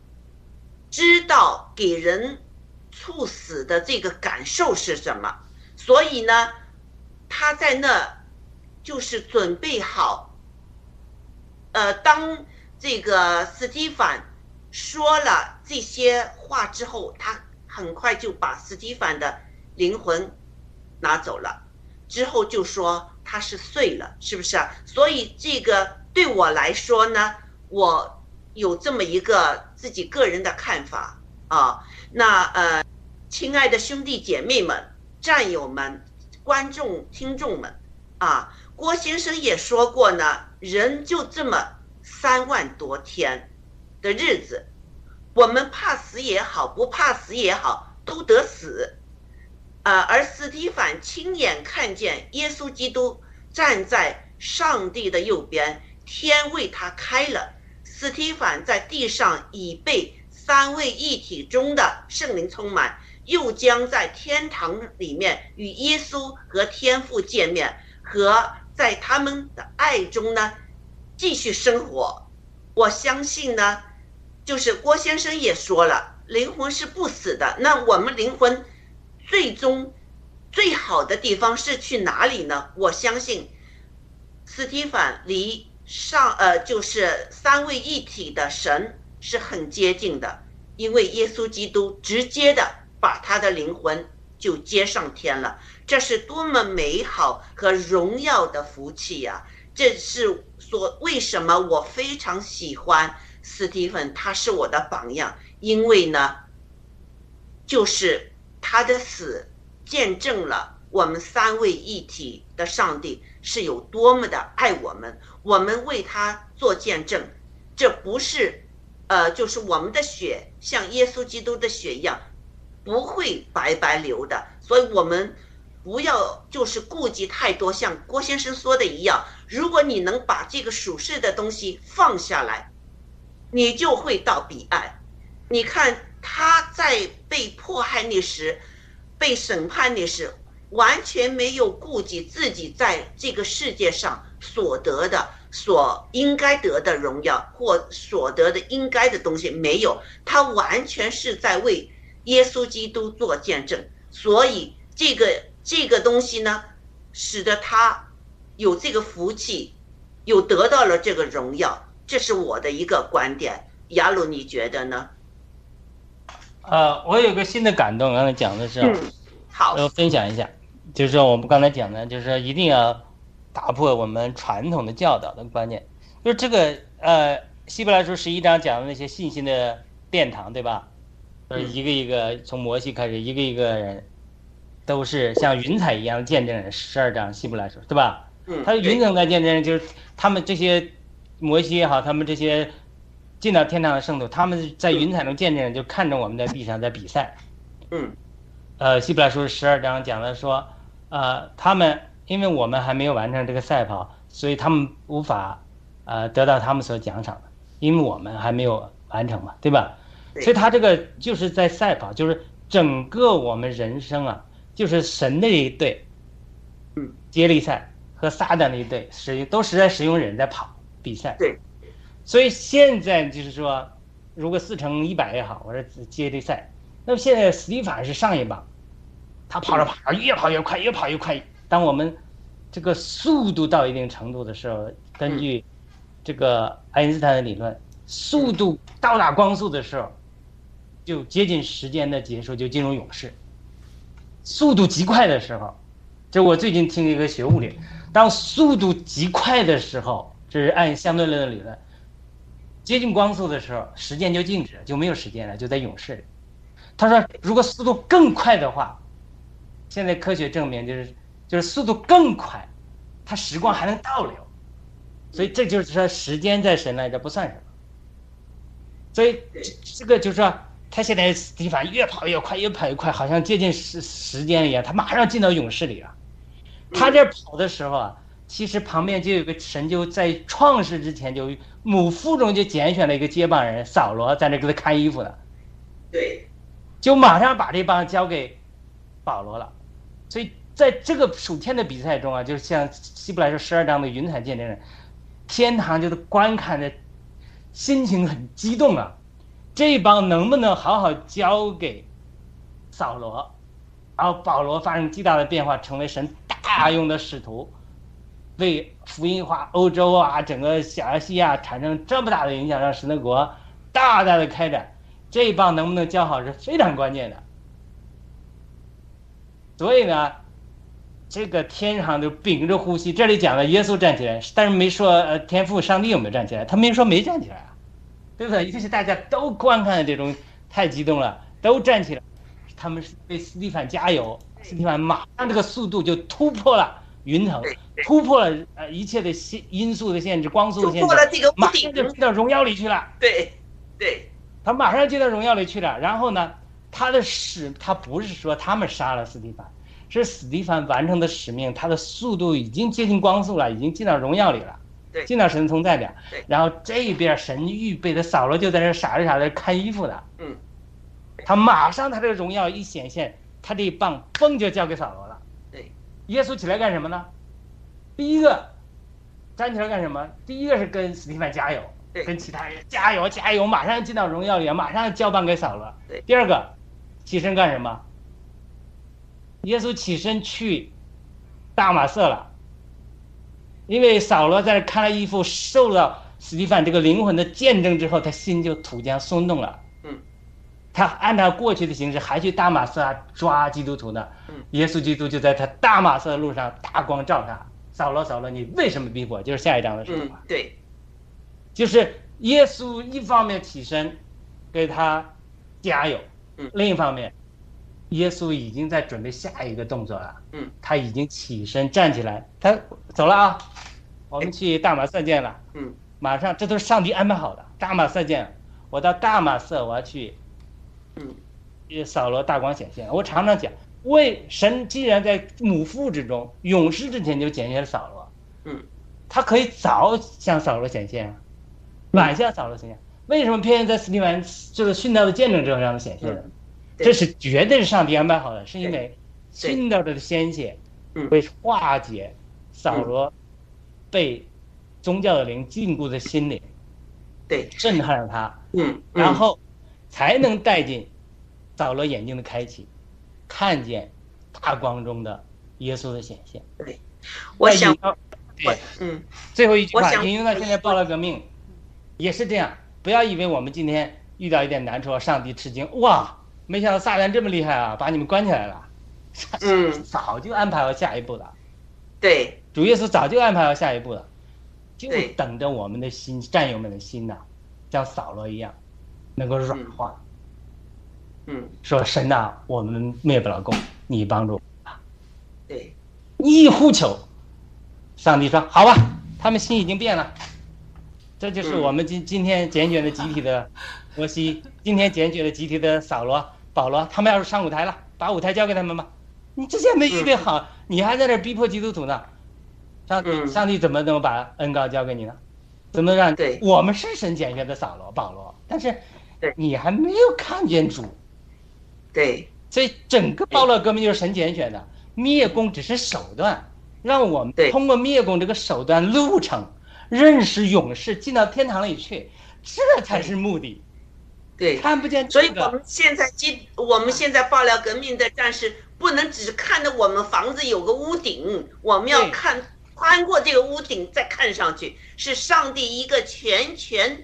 知道给人。猝死的这个感受是什么？所以呢，他在那就是准备好。呃，当这个斯蒂凡说了这些话之后，他很快就把斯蒂凡的灵魂拿走了。之后就说他是碎了，是不是啊？所以这个对我来说呢，我有这么一个自己个人的看法啊。那呃。亲爱的兄弟姐妹们、战友们、观众、听众们，啊，郭先生也说过呢，人就这么三万多天的日子，我们怕死也好，不怕死也好，都得死。啊，而斯蒂凡亲眼看见耶稣基督站在上帝的右边，天为他开了，斯蒂凡在地上已被三位一体中的圣灵充满。又将在天堂里面与耶稣和天父见面，和在他们的爱中呢继续生活。我相信呢，就是郭先生也说了，灵魂是不死的。那我们灵魂最终最好的地方是去哪里呢？我相信，斯蒂凡离上呃就是三位一体的神是很接近的，因为耶稣基督直接的。把他的灵魂就接上天了，这是多么美好和荣耀的福气呀！这是所为什么我非常喜欢斯蒂芬，他是我的榜样，因为呢，就是他的死见证了我们三位一体的上帝是有多么的爱我们，我们为他做见证，这不是，呃，就是我们的血像耶稣基督的血一样。不会白白流的，所以我们不要就是顾忌太多。像郭先生说的一样，如果你能把这个属世的东西放下来，你就会到彼岸。你看他在被迫害那时，被审判那时，完全没有顾及自己在这个世界上所得的、所应该得的荣耀或所得的应该的东西，没有，他完全是在为。耶稣基督做见证，所以这个这个东西呢，使得他有这个福气，又得到了这个荣耀，这是我的一个观点。雅鲁，你觉得呢？呃，我有个新的感动，刚才讲的是，好，要分享一下，就是说我们刚才讲的，就是说一定要打破我们传统的教导的观念，就是这个呃，希伯来书十一章讲的那些信心的殿堂，对吧？呃，一个一个从摩西开始，一个一个人，都是像云彩一样的见证人。十二章希伯来说，对吧？嗯。他云层的见证人就是他们这些摩西也好，他们这些进到天堂的圣徒，他们在云彩中见证人就看着我们在地上在比赛。嗯。呃，希伯来书十二章讲的说，呃，他们因为我们还没有完成这个赛跑，所以他们无法呃得到他们所奖赏的，因为我们还没有完成嘛，对吧？所以他这个就是在赛跑，就是整个我们人生啊，就是神的一队，嗯，接力赛和撒旦的一队，使都是在使用人在跑比赛。对，所以现在就是说，如果四乘一百也好，我说接力赛，那么现在斯蒂法是上一棒，他跑着跑着越跑越快，越跑越快。当我们这个速度到一定程度的时候，根据这个爱因斯坦的理论，速度到达光速的时候。就接近时间的结束，就进入勇士。速度极快的时候，就我最近听一个学物理，当速度极快的时候，这是按相对论的理论，接近光速的时候，时间就静止，就没有时间了，就在永世里。他说，如果速度更快的话，现在科学证明就是就是速度更快，它时光还能倒流，所以这就是说时间在神来这不算什么。所以这个就是说，他现在斯蒂凡越跑越快，越跑越快，好像接近时时间一样，他马上进到勇士里了。他这跑的时候啊，其实旁边就有个神就在创世之前就母腹中就拣选了一个接棒人扫罗，在那给他看衣服呢。对，就马上把这帮交给保罗了。所以在这个暑天的比赛中啊，就是像希伯来说十二章的云彩见证人，天堂就是观看的心情很激动啊。这帮能不能好好交给扫罗，然后保罗发生巨大的变化，成为神大用的使徒，为福音化欧洲啊，整个小亚细亚产生这么大的影响，让神的国大大的开展。这一棒能不能教好是非常关键的。所以呢，这个天上就屏着呼吸。这里讲了耶稣站起来，但是没说呃天父上帝有没有站起来，他没说没站起来啊，对不对？就是大家都观看的这种太激动了，都站起来，他们是为斯蒂凡加油，斯蒂凡马上这个速度就突破了云层，突破了呃一切的限因素的限制，光速的限制，突破了这个马上就进到荣耀里去了。对对他马上进到荣耀里去了。然后呢，他的使他不是说他们杀了斯蒂凡，是斯蒂凡完成的使命，他的速度已经接近光速了，已经进到荣耀里了，对进到神从在里了对。然后这边神预备的扫罗就在那傻着傻着看衣服呢。嗯，他马上他这个荣耀一显现，他这一棒嘣就交给扫罗了。对，耶稣起来干什么呢？第一个站起来干什么？第一个是跟斯蒂芬加油，跟其他人加油加油，马上进到荣耀里，马上交棒给扫罗。对第二个起身干什么？耶稣起身去大马色了，因为扫罗在那看了一副，受了斯蒂芬这个灵魂的见证之后，他心就突然松动了。嗯，他按照过去的形式还去大马色啊抓基督徒呢。嗯，耶稣基督就在他大马色的路上大光照他，扫罗扫罗，你为什么逼我？就是下一章的时候嗯对。就是耶稣一方面起身给他加油，嗯。另一方面，耶稣已经在准备下一个动作了，嗯，他已经起身站起来，他走了啊，我们去大马色见了，嗯，马上这都是上帝安排好的，大马色见，我到大马色我要去，嗯，也扫罗大光显现，我常常讲，为神既然在母腹之中，永世之前就显现了扫罗，嗯，他可以早向扫罗显现啊，晚向扫罗显现，为什么偏偏在斯蒂文这个殉道的见证之后让他显现这是绝对是上帝安排好的，是因为殉道者的鲜血嗯会化解扫罗被宗教的灵禁锢的心灵，对，震撼了他，嗯，然后才能带进扫罗眼睛的开启，看见大光中的耶稣的显现。对我想对。嗯。最后一句话引用到现在报了革命，也是这样。不要以为我们今天遇到一点难处，上帝吃惊，哇，没想到撒旦这么厉害啊，把你们关起来了。嗯。早就安排好下一步了，对。主耶稣早就安排好下一步了，就等着我们的心，战友们的心呐、像扫罗一样，能够软化，嗯说神呐、我们灭不了功，你帮助。对一呼求，上帝说：“好吧，他们心已经变了。”这就是嗯我们今今天拣选的集体的摩西，今天拣选的集体的扫罗、保罗，他们要是上舞台了，把舞台交给他们吧。你之前没预备好，你还在那逼迫基督徒呢。上帝，嗯上帝怎么能把恩高交给你呢？怎么让对我们是神拣选的扫罗、保罗，但是对你还没有看见主，对所以整个暴乱革命就是神拣选的，灭共只是手段，让我们对通过灭共这个手段路程，认识勇士，进到天堂里去，这才是目的。对。看不见所以，我们现在进，我们现在爆料革命的战士不能只看着我们房子有个屋顶，我们要看穿过这个屋顶再看上去，是上帝一个全全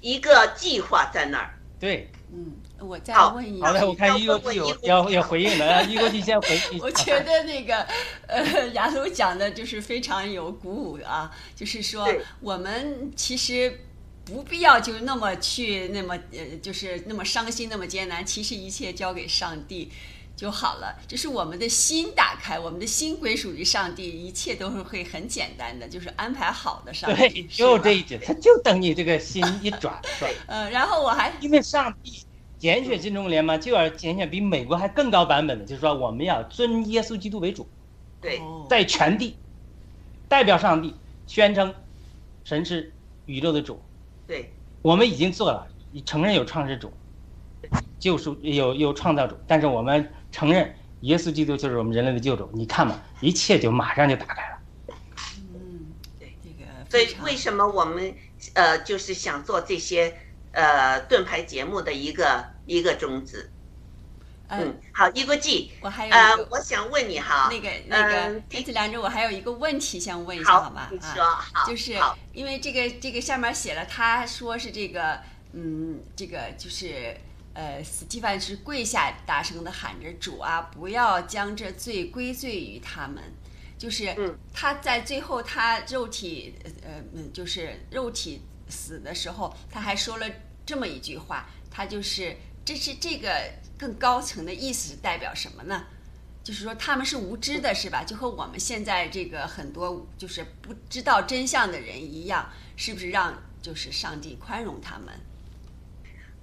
一个计划在那儿。对，嗯，我再问一下，好的，我看一国际有要要回应的，让一国际先回 应。我觉得那个呃，雅鲁讲的就是非常有鼓舞啊，就是说我们其实。不必要就那么去那么呃，就是那么伤心那么艰难。其实一切交给上帝，就好了。这是我们的心打开，我们的心归属于上帝，一切都是会很简单的，就是安排好的。上帝对，就这一点，他就等你这个心一转转。嗯，然后我还因为上帝拣选金中联嘛，就要拣选比美国还更高版本的，就是说我们要尊耶稣基督为主，对，哦在全地代表上帝宣称神是宇宙的主。对，我们已经做了，承认有创世主，救赎有有创造主，但是我们承认耶稣基督就是我们人类的救主。你看嘛，一切就马上就打开了。嗯，对这个所以为什么我们呃就是想做这些呃盾牌节目的一个一个宗旨？呃，嗯，好，一个记，我还有呃一个，我想问你哈，那个那个嗯天赐良知，我还有一个问题想问一下，好吗？你啊说，好，就是好，因为这个这个下面写了，他说是这个，嗯，这个就是呃，斯蒂凡是跪下大声的喊着主啊，不要将这罪归罪于他们。就是嗯他在最后他肉体呃嗯，就是肉体死的时候，他还说了这么一句话，他就是这是这个更高层的意思是代表什么呢？就是说他们是无知的，是吧？就和我们现在这个很多就是不知道真相的人一样，是不是让就是上帝宽容他们？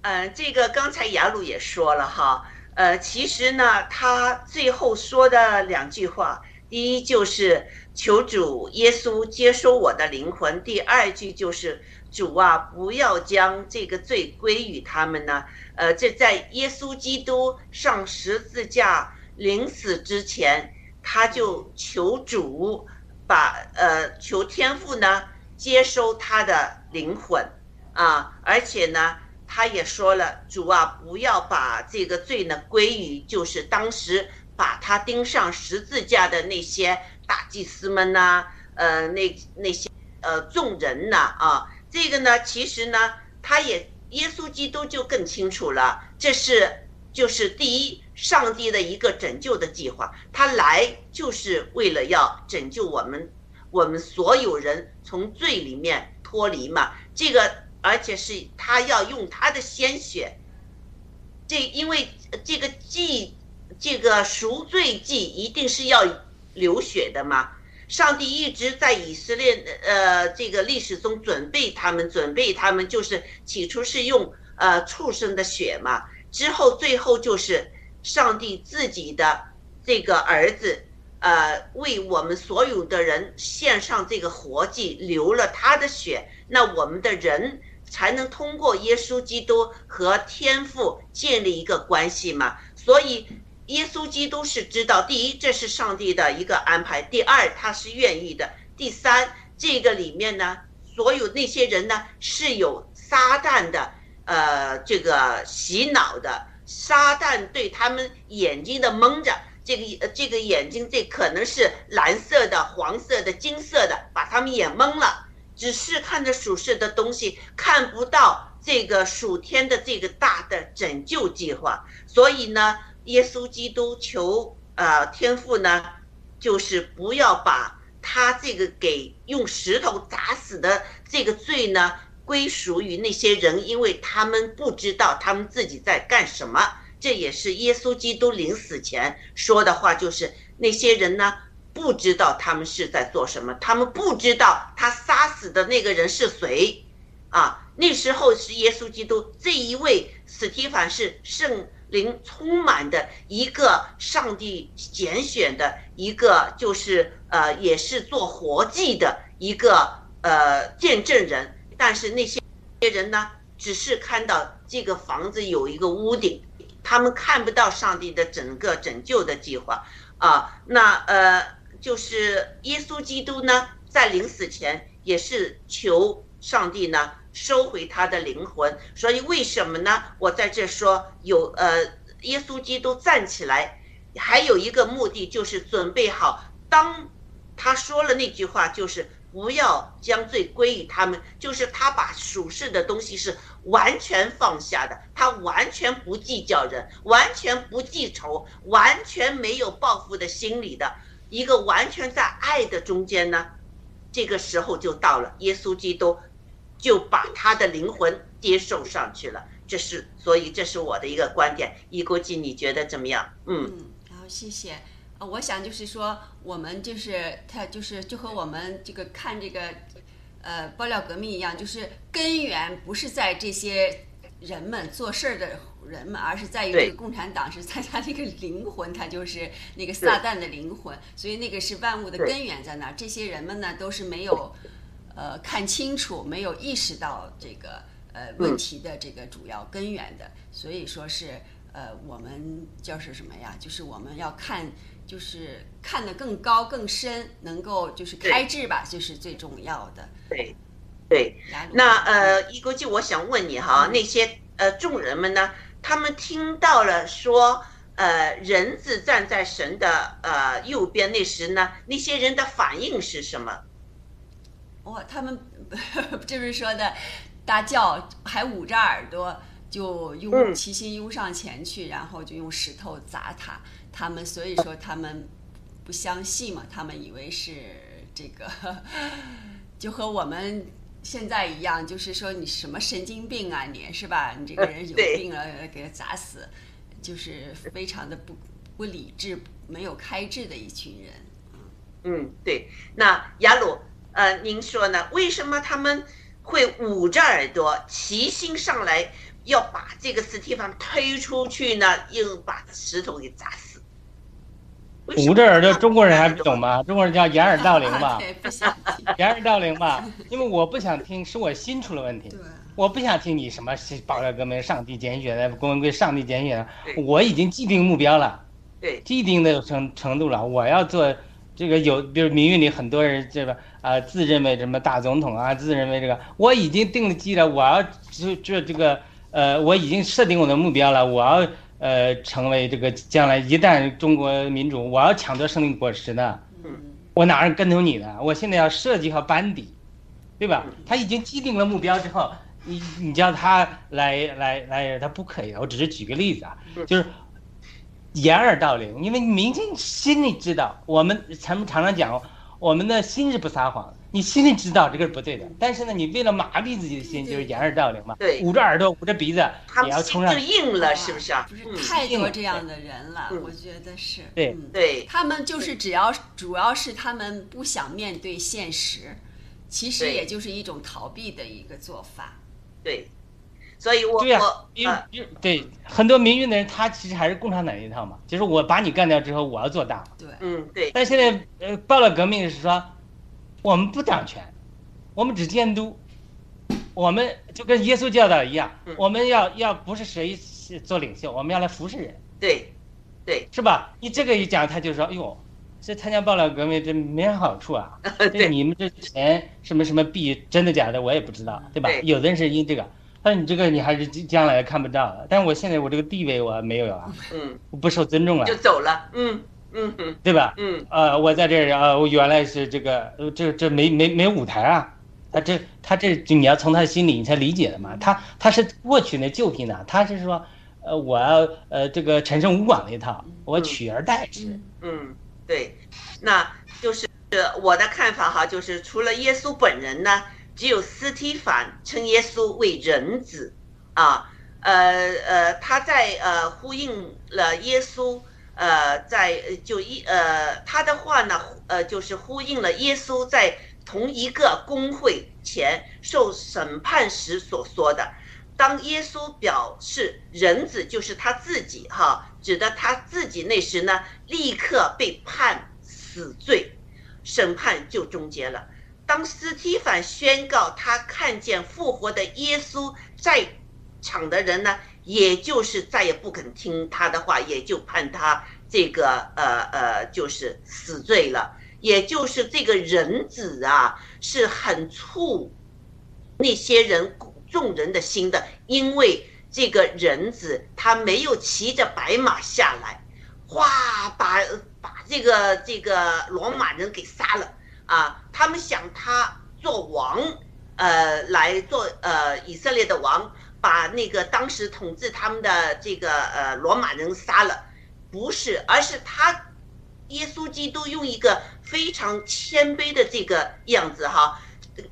呃，这个刚才雅鲁也说了哈，呃，其实呢，他最后说的两句话，第一就是求主耶稣接收我的灵魂，第二句就是主啊，不要将这个罪归于他们呢。呃，这在耶稣基督上十字架临死之前，他就求主把呃求天父呢接收他的灵魂啊，而且呢。他也说了，主啊，不要把这个罪呢归于就是当时把他钉上十字架的那些大祭司们呐、呃，那那些呃众人呐啊，这个呢，其实呢，他也耶稣基督就更清楚了，这是就是第一，上帝的一个拯救的计划，他来就是为了要拯救我们，我们所有人从罪里面脱离嘛，这个。而且是他要用他的鲜血，这因为这个祭，这个赎罪祭一定是要流血的嘛。上帝一直在以色列呃这个历史中准备他们，准备他们就是起初是用呃畜生的血嘛，之后最后就是上帝自己的这个儿子，呃为我们所有的人献上这个活祭，流了他的血，那我们的人。才能通过耶稣基督和天父建立一个关系嘛？所以耶稣基督是知道，第一，这是上帝的一个安排；第二，他是愿意的；第三，这个里面呢，所有那些人呢是有撒旦的呃这个洗脑的，撒旦对他们眼睛的蒙着，这个这个眼睛这可能是蓝色的、黄色的、金色的，把他们眼蒙了。只是看着属世的东西，看不到这个属天的这个大的拯救计划。所以呢，耶稣基督求呃天父呢，就是不要把他这个给用石头砸死的这个罪呢，归属于那些人，因为他们不知道他们自己在干什么。这也是耶稣基督临死前说的话，就是那些人呢。不知道他们是在做什么，他们不知道他杀死的那个人是谁，啊，那时候是耶稣基督这一位史提凡是圣灵充满的一个上帝拣选的一个，就是呃，也是做活祭的一个呃见证人，但是那些人呢，只是看到这个房子有一个屋顶，他们看不到上帝的整个拯救的计划啊，那呃。就是耶稣基督呢，在临死前也是求上帝呢收回他的灵魂。所以为什么呢？我在这说有呃，耶稣基督站起来，还有一个目的就是准备好，当他说了那句话，就是不要将罪归于他们，就是他把属世的东西是完全放下的，他完全不计较人，完全不记仇，完全没有报复的心理的。一个完全在爱的中间呢，这个时候就到了，耶稣基督就把他的灵魂接受上去了，这是所以这是我的一个观点。一国际你觉得怎么样？嗯嗯，然后谢谢。呃，我想就是说，我们就是他就是就和我们这个看这个呃爆料革命一样，就是根源不是在这些人们做事儿的人们，而是在于这个共产党是在他那个灵魂，他就是那个撒旦的灵魂，所以那个是万物的根源在那儿。这些人们呢，都是没有呃看清楚，没有意识到这个呃问题的这个主要根源的，所以说是呃我们就是什么呀？就是我们要看。就是看得更高更深，能够就是开智吧，就是最重要的。对，对。那呃，一国际，我想问你哈，那些呃众人们呢，他们听到了说，呃，人子站在神的呃右边，那时呢，那些人的反应是什么？哇，他们 这不是说的大叫，还捂着耳朵，就拥嗯齐心拥上前去，然后就用石头砸他。他们所以说他们不相信嘛，他们以为是这个，就和我们现在一样，就是说你什么神经病啊你是吧？你这个人有病了，给他砸死，就是非常的不不理智、没有开智的一群人。嗯，对。那雅鲁，呃，您说呢？为什么他们会捂着耳朵，齐心上来要把这个斯蒂芬推出去呢？又把石头给砸死？捂着耳朵，中国人还不懂吗？中国人叫掩耳盗铃吧，对，不想听。掩耳盗铃吧。因为我不想听，是我心出了问题。对。我不想听你什么爆料革命、上帝拣选的、公文归上帝拣选的，我已经既定目标了，对既定的程程度了。我要做这个有，比如民运里很多人这个啊、自认为什么大总统啊，自认为这个，我已经定了计了，我要就就这个呃，我已经设定我的目标了，我要呃成为这个将来一旦中国民主，我要抢夺胜利果实的，嗯我哪儿跟头你呢？我现在要设计好班底，对吧？他已经既定了目标之后，你你叫他来来来，他不可以。我只是举个例子啊，就是掩耳盗铃，因为民间心里知道，我们咱们常常讲，我们的心是不撒谎的，你心里知道这个是不对的，但是呢，你为了麻痹自己的心，就是掩耳盗铃嘛，对。捂着耳朵，捂着鼻子，也要冲上心就。硬了，是不是啊？不是嗯，太多这样的人了，嗯。我觉得是。对。嗯。对。他们就是只要主要是他们不想面对现实，其实也就是一种逃避的一个做法。对，所以我对呀、我因为呃因为对很多民运的人，他其实还是共产党那一套嘛，就是我把你干掉之后，我要做大。对，嗯对。但现在呃，报了革命是说，我们不掌权，我们只监督，我们就跟耶稣教导一样嗯，我们要要不是谁是做领袖，我们要来服侍人，对对。是吧？你这个一讲，他就说，哎呦，这参加爆料革命这没啥好处啊，这对你们这钱什么什么币真的假的我也不知道，对吧？对。有的人是因这个。但是你这个你还是将来看不到了，但是我现在我这个地位我没有啊，嗯。我不受尊重了。就，走了，嗯嗯。嗯对吧？嗯。呃，我在这儿啊，我原来是这个，呃这这没没没舞台啊，他这他这你要从他心里你才理解的嘛，他他是过去那旧皮囊，他是说，呃，我要呃这个陈胜吴广那套，我取而代之，嗯对，那就是我的看法哈，就是除了耶稣本人呢，只有斯提凡称耶稣为人子啊，呃呃，他在呃呼应了耶稣。呃，在就一呃，他的话呢，呃，就是呼应了耶稣在同一个公会前受审判时所说的。当耶稣表示人子就是他自己哈，指的他自己那时呢，立刻被判死罪，审判就终结了。当斯提凡宣告他看见复活的耶稣，在场的人呢，也就是再也不肯听他的话，也就判他这个呃呃，就是死罪了。也就是这个人子啊，是很触那些人众人的心的，因为这个人子他没有骑着白马下来，哗把把这个这个罗马人给杀了啊！他们想他做王，呃，来做呃以色列的王，把那个当时统治他们的这个呃罗马人杀了，不是，而是他耶稣基督用一个非常谦卑的这个样子哈，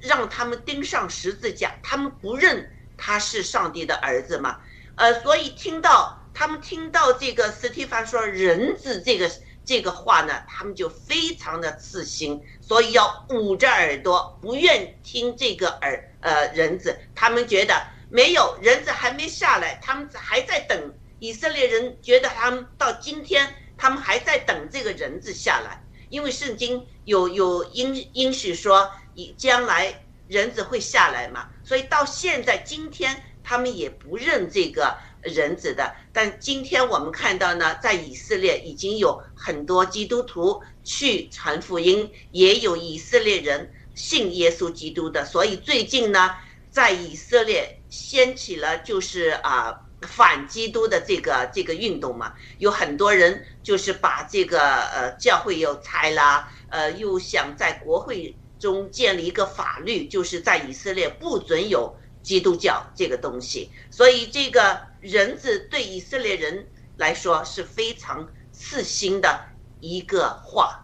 让他们钉上十字架，他们不认他是上帝的儿子嘛，呃，所以听到他们听到这个斯蒂凡说“人子”这个这个话呢，他们就非常的刺心，所以要捂着耳朵，不愿听这个耳呃人子。他们觉得没有人子还没下来，他们还在等。以色列人觉得他们到今天，他们还在等这个人子下来，因为圣经有有应应许说，以将来人子会下来嘛，所以到现在今天他们也不认这个人子的。但今天我们看到呢，在以色列已经有很多基督徒去传福音，也有以色列人信耶稣基督的，所以最近呢，在以色列掀起了就是啊。反基督的这个这个运动嘛，有很多人就是把这个呃教会又拆了，呃又想在国会中建立一个法律，就是在以色列不准有基督教这个东西。所以这个人子对以色列人来说是非常刺心的一个话，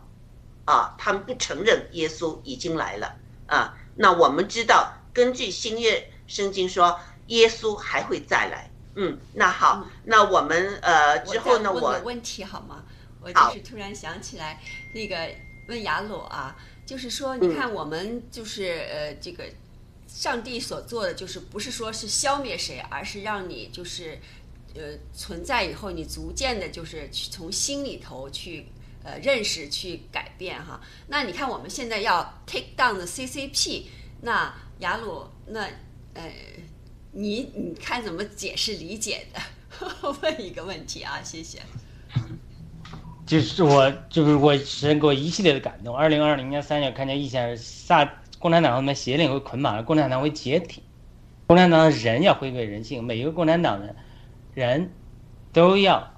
啊，他们不承认耶稣已经来了啊。那我们知道，根据新约圣经说，耶稣还会再来。嗯，那好，那我们呃之后呢？我问个问题好吗？我就是突然想起来，那个问雅鲁啊，就是说，你看我们就是呃这个上帝所做的，就是不是说是消灭谁，而是让你就是呃存在以后，你逐渐的就是去从心里头去呃认识去改变哈。那你看我们现在要 take down 的 CCP，那雅鲁那呃。你你看怎么解释理解的？问一个问题啊，谢谢。就是我，就是我，神给我一系列的感动。二零二零年三月看见意象，萨共产党他们邪灵会捆绑了，共产党会解体，共产党人要回归人性，每一个共产党的人都要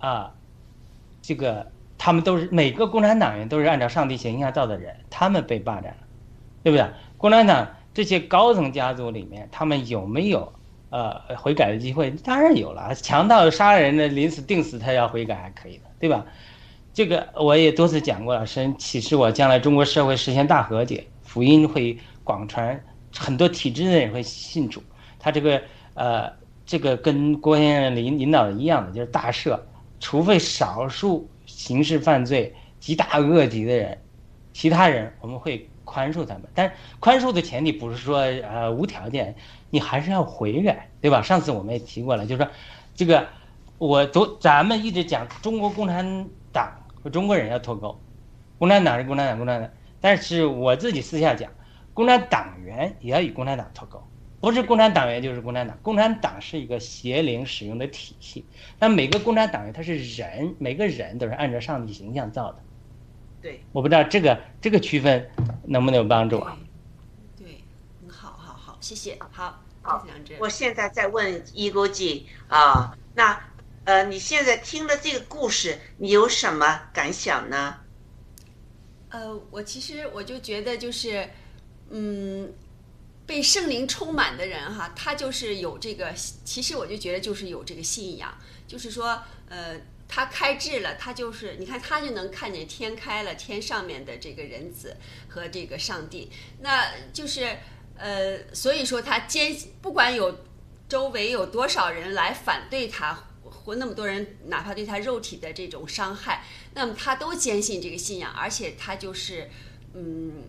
啊，这个他们都是每个共产党员都是按照上帝形象造的人，他们被霸占了，对不对？共产党。这些高层家族里面，他们有没有呃悔改的机会？当然有了。强盗杀人的，临死定死，他要悔改还可以的，对吧？这个我也多次讲过了。神启示我，将来中国社会实现大和解，福音会广传，很多体制的人会信主。他这个呃，这个跟郭先生领领导的一样的，就是大赦，除非少数刑事犯罪极大恶极的人，其他人我们会。宽恕他们，但宽恕的前提不是说呃无条件，你还是要悔改，对吧？上次我们也提过了，就是说，这个我都咱们一直讲中国共产党和中国人要脱钩，共产党是共产党，共产党，但是我自己私下讲，共产党员也要与共产党脱钩，不是共产党员就是共产党，共产党是一个邪灵使用的体系，那每个共产党员他是人，每个人都是按照上帝形象造的。对，我不知道这个这个区分能不能有帮助啊？对，很，好好好，谢谢，好，好，我现在在问一勾记啊，那呃，你现在听了这个故事，你有什么感想呢？呃，我其实我就觉得就是，嗯，被圣灵充满的人哈，他就是有这个，其实我就觉得就是有这个信仰，就是说，呃。他开智了，他就是你看，他就能看见天开了，天上面的这个人子和这个上帝，那就是呃，所以说他坚不管有周围有多少人来反对他，或那么多人哪怕对他肉体的这种伤害，那么他都坚信这个信仰，而且他就是嗯，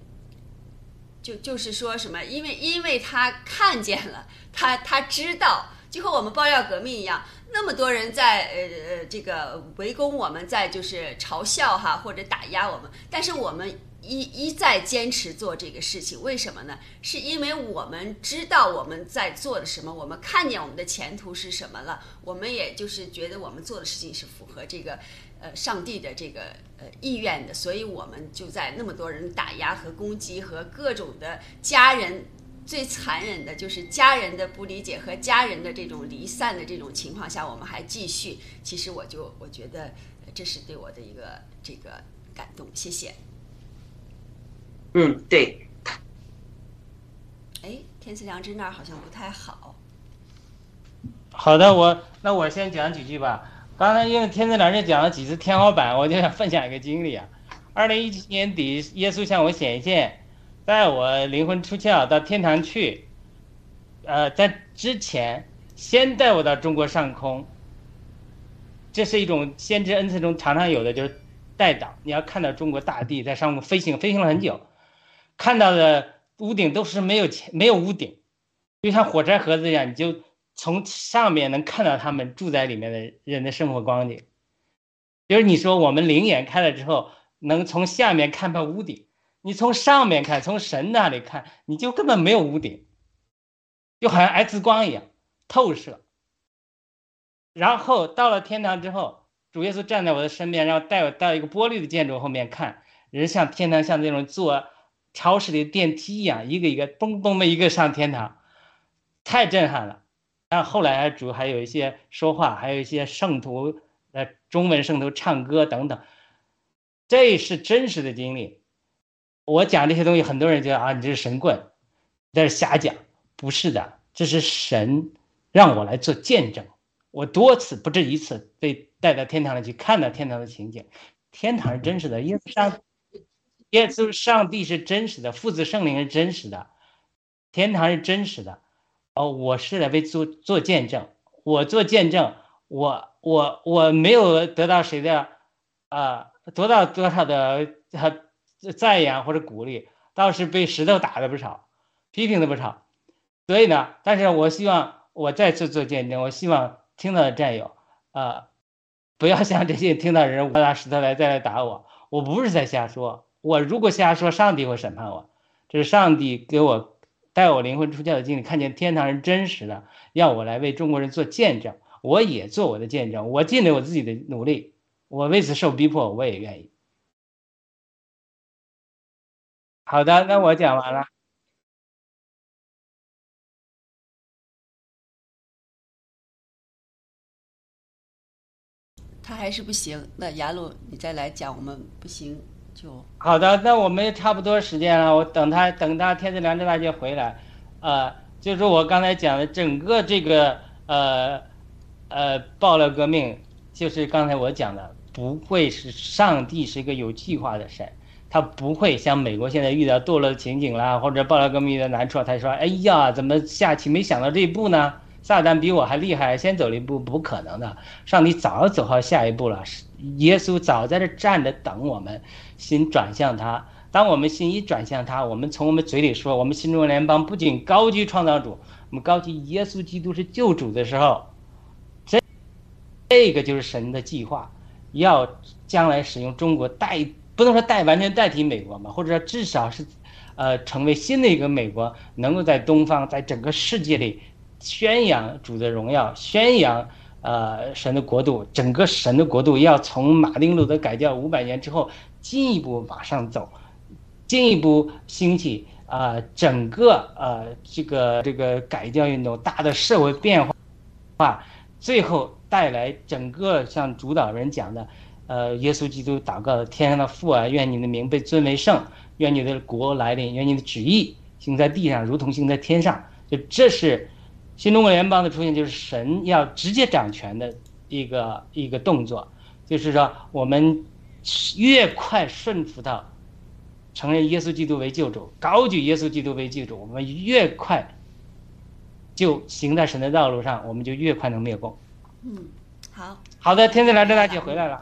就就是说什么，因为因为他看见了，他他知道。就和我们爆料革命一样，那么多人在呃呃这个围攻我们，在就是嘲笑哈或者打压我们，但是我们一一再坚持做这个事情，为什么呢？是因为我们知道我们在做的什么，我们看见我们的前途是什么了，我们也就是觉得我们做的事情是符合这个呃上帝的这个呃意愿的，所以我们就在那么多人打压和攻击和各种的家人。最残忍的就是家人的不理解和家人的这种离散的这种情况下，我们还继续。其实我就我觉得这是对我的一个这个感动，谢谢。嗯，对。哎，天赐良知那儿好像不太好。好的，我那我先讲几句吧。刚才因为天赐良知讲了几次天花板，我就想分享一个经历啊。二零一七年底，耶稣向我显现。带我灵魂出窍到天堂去，呃，在之前先带我到中国上空。这是一种先知恩赐中常常有的，就是带导。你要看到中国大地在上空飞行，飞行了很久，看到的屋顶都是没有前没有屋顶，就像火柴盒子一样，你就从上面能看到他们住在里面的人的生活光景。就是你说我们灵眼开了之后，能从下面看到屋顶，你从上面看，从神那里看，你就根本没有屋顶，就好像 X 光一样透射。然后到了天堂之后，主耶稣站在我的身边，然后带我到一个玻璃的建筑后面看，人像天堂像那种坐超市里的电梯一样，一个一个嘣嘣的一个上天堂，太震撼了。然后后来主还有一些说话，还有一些圣徒呃中文圣徒唱歌等等，这是真实的经历。我讲这些东西，很多人觉得啊，你这是神棍，在这瞎讲。不是的，这是神让我来做见证。我多次不止一次被带到天堂里去看到天堂的情景，天堂是真实的，耶稣上，耶稣上帝是真实的，父子圣灵是真实的，天堂是真实的。哦，我是来为做做见证，我做见证，我我我没有得到谁的啊，得到多少的赞扬或者鼓励，倒是被石头打的不少，批评的不少。所以呢，但是我希望我再次做见证，我希望。听到的战友，啊，不要像这些听到人拿石头来再来打我。我不是在瞎说，我如果瞎说，上帝会审判我。这是上帝给我带我灵魂出窍的经历，看见天堂是真实的，要我来为中国人做见证，我也做我的见证，我尽了我自己的努力，我为此受逼迫，我也愿意。好的，那我讲完了。他还是不行，那雅鲁你再来讲，我们不行就好的。那我们也差不多时间了，我等他等他天赐良知大姐回来，呃，就是我刚才讲的整个这个呃呃爆料革命，就是刚才我讲的，不会是上帝是一个有计划的神，他不会像美国现在遇到堕落的情景啦，或者爆料革命的难处，他说哎呀，怎么下棋没想到这一步呢？撒旦比我还厉害，先走了一步，不可能的。上帝早走好下一步了，耶稣早在这站着等我们，心转向他。当我们心一转向他，我们从我们嘴里说，我们新中国联邦不仅高举创造主，我们高举耶稣基督是救主的时候，这这个就是神的计划，要将来使用中国带，不能说代完全代替美国嘛，或者说至少是，呃，成为新的一个美国，能够在东方，在整个世界里。宣扬主的荣耀，宣扬呃神的国度，整个神的国度要从马丁路德改教五百年之后进一步往上走，进一步兴起啊，整个呃这个这个改教运动大的社会变化，化，最后带来整个像主导人讲的，呃耶稣基督祷告的天上的父啊，愿你的名被尊为圣，愿你的国来临，愿你的旨意行在地上，如同行在天上，就这是。新中国联邦的出现就是神要直接掌权的一个一个动作，就是说我们越快顺服到承认耶稣基督为救主，高举耶稣基督为救主，我们越快就行在神的道路上，我们就越快能灭共。嗯，好。好的，天赐良知大姐回来了。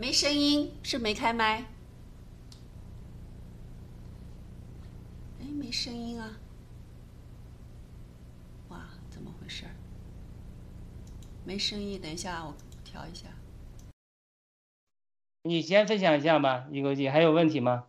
没声音，是没开麦。哎，没声音啊。哇，怎么回事没声音，等一下我调一下。你先分享一下吧，一口气还有问题吗？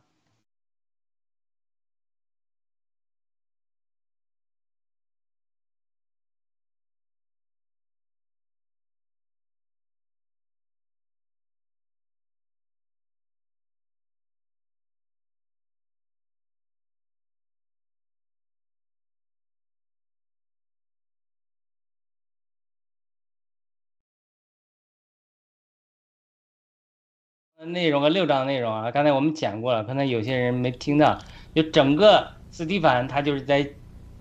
内容和六章内容啊，刚才我们讲过了，可能有些人没听到。就整个斯蒂凡他就是在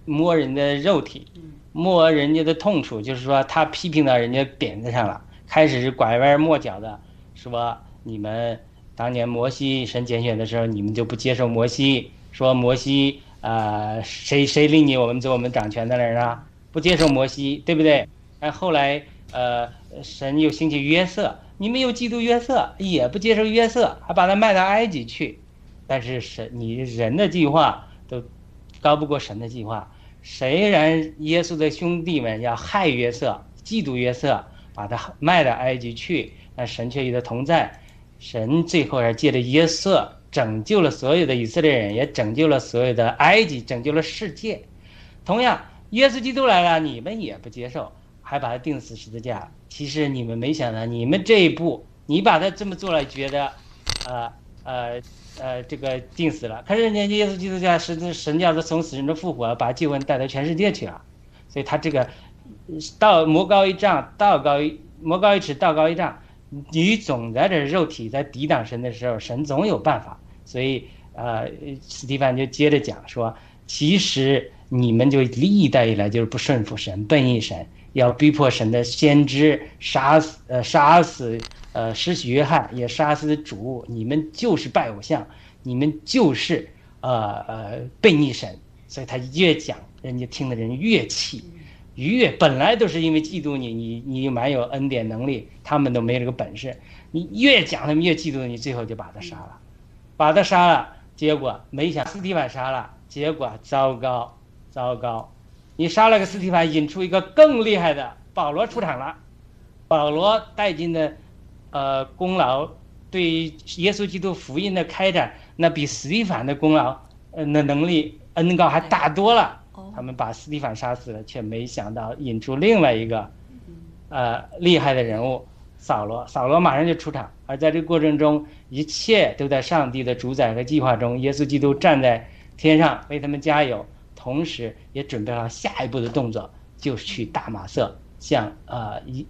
摸人的肉体，摸人家的痛处，就是说他批评到人家点子上了。开始是拐弯抹角的说你们当年摩西神拣选的时候，你们就不接受摩西，说摩西啊谁谁令你我们做我们掌权的人啊？不不接受摩西，对不对？但，后来呃，神又兴起约瑟，你们又嫉妒约瑟，也不接受约瑟，还把他卖到埃及去。但是神，你人的计划都高不过神的计划。虽然耶稣的兄弟们要害约瑟，嫉妒约瑟，把他卖到埃及去，但神却与他同在。神最后还借着约瑟拯救了所有的以色列人，也拯救了所有的埃及，拯救了世界。同样，耶稣基督来了，你们也不接受，还把他钉死十字架。其实你们没想到，你们这一步，你把他这么做了，觉得，呃呃呃，这个钉死了。可是人家耶稣基督教神神叫他从死人中复活，把救恩带到全世界去了。所以他这个道魔高一丈，道高一魔高一尺，道高一丈。你总在这肉体在抵挡神的时候，神总有办法。所以，呃，斯蒂凡就接着讲说，其实你们就历代以来就是不顺服神、悖逆神，要逼迫神的先知，杀死呃杀死呃施洗约翰，也杀死主。你们就是拜偶像，你们就是呃呃悖逆神。所以他越讲，人家听的人越气。越本来都是因为嫉妒你，你你蛮有恩典能力，他们都没这个本事。你越讲他们越嫉妒你，最后就把他杀了，把他杀了，结果没想斯蒂凡杀了，结果糟糕，糟糕，你杀了个斯蒂凡，引出一个更厉害的保罗出场了，保罗带进的，呃功劳对耶稣基督福音的开展，那比斯蒂凡的功劳，呃那能力恩高还大多了。他们把斯蒂凡杀死了，却没想到引出另外一个，呃，厉害的人物扫罗。扫罗马上就出场，而在这个过程中，一切都在上帝的主宰和计划中。耶稣基督站在天上为他们加油，同时也准备了下一步的动作，就是去大马色向呃一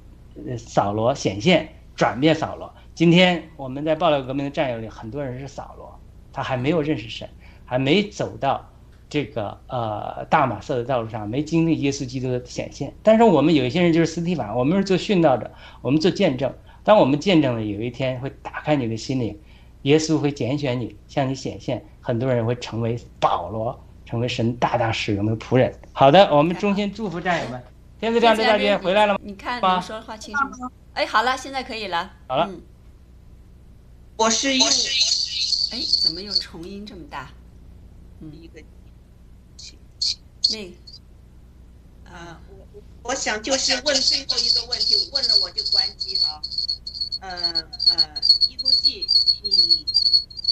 扫罗显现，转变扫罗。今天我们在爆料革命的战友里，很多人是扫罗，他还没有认识神，还没走到。这个呃大马色的道路上没经历耶稣基督的显现，但是我们有一些人就是斯蒂凡，我们是做殉道者，我们做见证。当我们见证了有一天会打开你的心灵，耶稣会拣选你，向你显现，很多人会成为保罗，成为神大大使用的仆人。好的，我们衷心祝福战友们。天子亮的大姐回来了吗？你看你说话清楚吗？哎，好了，现在可以了。好了，我是用，哎，怎么又重音这么大？嗯，一个。那，啊，我我我想就是问最后一个问题，问了我就关机啊。呃呃，伊布记，你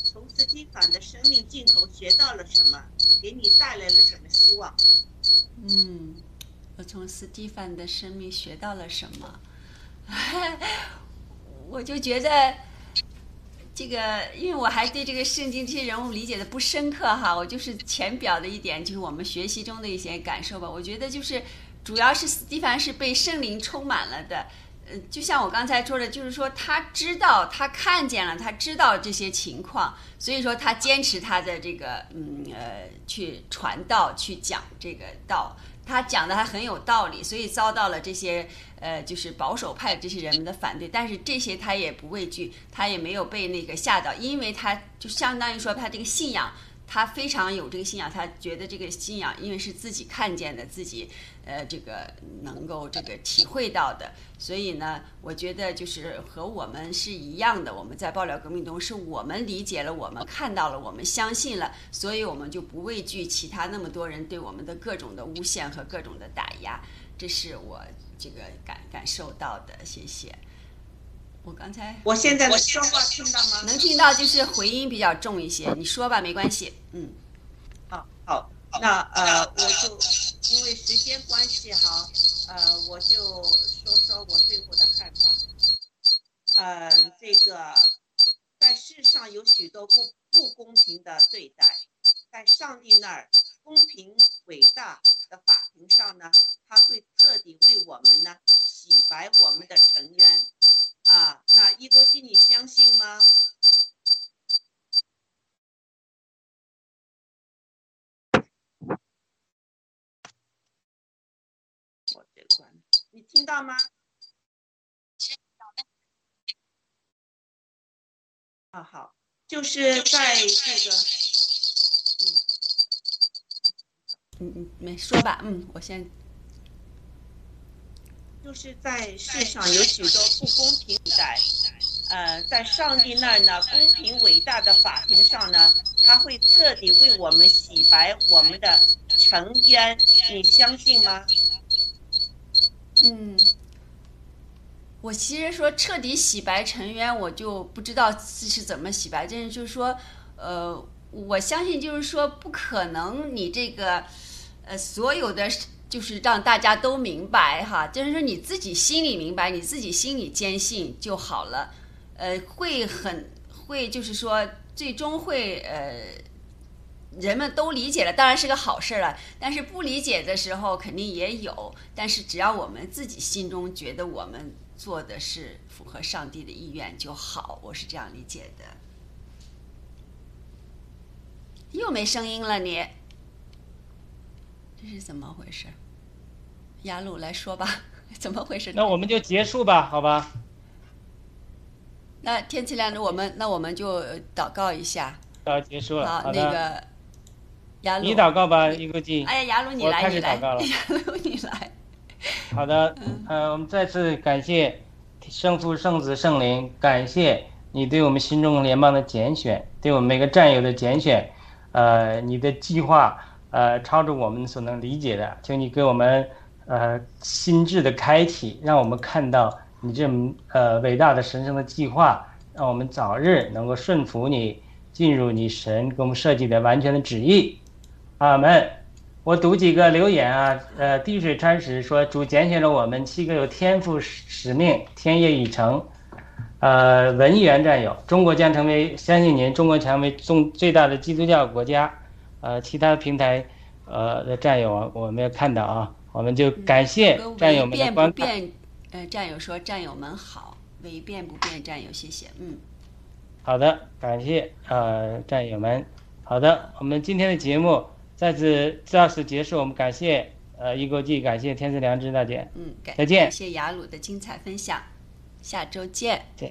从斯蒂凡的生命尽头学到了什么？给你带来了什么希望？嗯，我从斯蒂凡的生命学到了什么？我就觉得。这个，因为我还对这个圣经这些人物理解的不深刻哈，我就是浅表的一点，就是我们学习中的一些感受吧。我觉得就是，主要是斯蒂凡是被圣灵充满了的，呃，就像我刚才说的，就是说他知道，他看见了，他知道这些情况，所以说他坚持他的这个，嗯呃，去传道，去讲这个道。他讲的还很有道理，所以遭到了这些呃，就是保守派这些人们的反对。但是这些他也不畏惧，他也没有被那个吓到，因为他就相当于说他这个信仰。他非常有这个信仰，他觉得这个信仰因为是自己看见的，自己呃这个能够这个体会到的，所以呢，我觉得就是和我们是一样的。我们在爆料革命中，是我们理解了，我们看到了，我们相信了，所以我们就不畏惧其他那么多人对我们的各种的诬陷和各种的打压。这是我这个感感受到的。谢谢。我刚才，我现在说话听到吗？能听到，就是回音比较重一些。你说吧，没关系。嗯，好，好，那呃，我就因为时间关系哈，呃，我就说说我最后的看法。嗯，这个在世上有许多不不公平的对待，在上帝那儿公平伟大的法庭上呢，他会彻底为我们呢洗白我们的尘冤。啊，那伊波西，你相信吗？我这关，你听到吗？啊，好，就是在这个，嗯嗯，没说吧？嗯，我先。就是在世上有许多不公平的，呃，在上帝那儿呢，公平伟大的法庭上呢，他会彻底为我们洗白我们的成冤，你相信吗？嗯，我其实说彻底洗白尘冤，我就不知道是是怎么洗白。但是就是说，呃，我相信就是说不可能，你这个呃所有的就是让大家都明白哈，就是说你自己心里明白，你自己心里坚信就好了。呃，会很会就是说最终会呃。人们都理解了，当然是个好事了。但是不理解的时候肯定也有。但是只要我们自己心中觉得我们做的是符合上帝的意愿就好，我是这样理解的。又没声音了，你这是怎么回事？雅鲁来说吧，怎么回事？那我们就结束吧，好吧？那天气亮了，我们那我们就祷告一下。要结束了，好，那个雅鲁。你祷告吧，一个劲。哎呀，雅鲁你来，你来。雅鲁你来。好的，呃，我们再次感谢圣父、圣子、圣灵，感谢你对我们新中联邦的拣选，对我们每个战友的拣选。呃，你的计划呃超出我们所能理解的，请你给我们呃心智的开启，让我们看到你这呃伟大的神圣的计划，让我们早日能够顺服你，进入你神给我们设计的完全的旨意。阿门。我读几个留言啊，呃，滴水穿石说主拣选了我们七个有天赋使命，天业已成。呃，文员战友，中国将成为相信您，中国成为中最大的基督教国家。呃，其他平台呃的战友啊，我们要看到啊，我们就感谢战友们的观看。呃，战友说战友们好，唯变不变战友，谢谢，嗯。好的，感谢呃战友们。好的，我们今天的节目。再次到此结束，我们感谢呃易国际，感谢天赐良知大姐，嗯，再见，感谢雅鲁的精彩分享，下周见，见。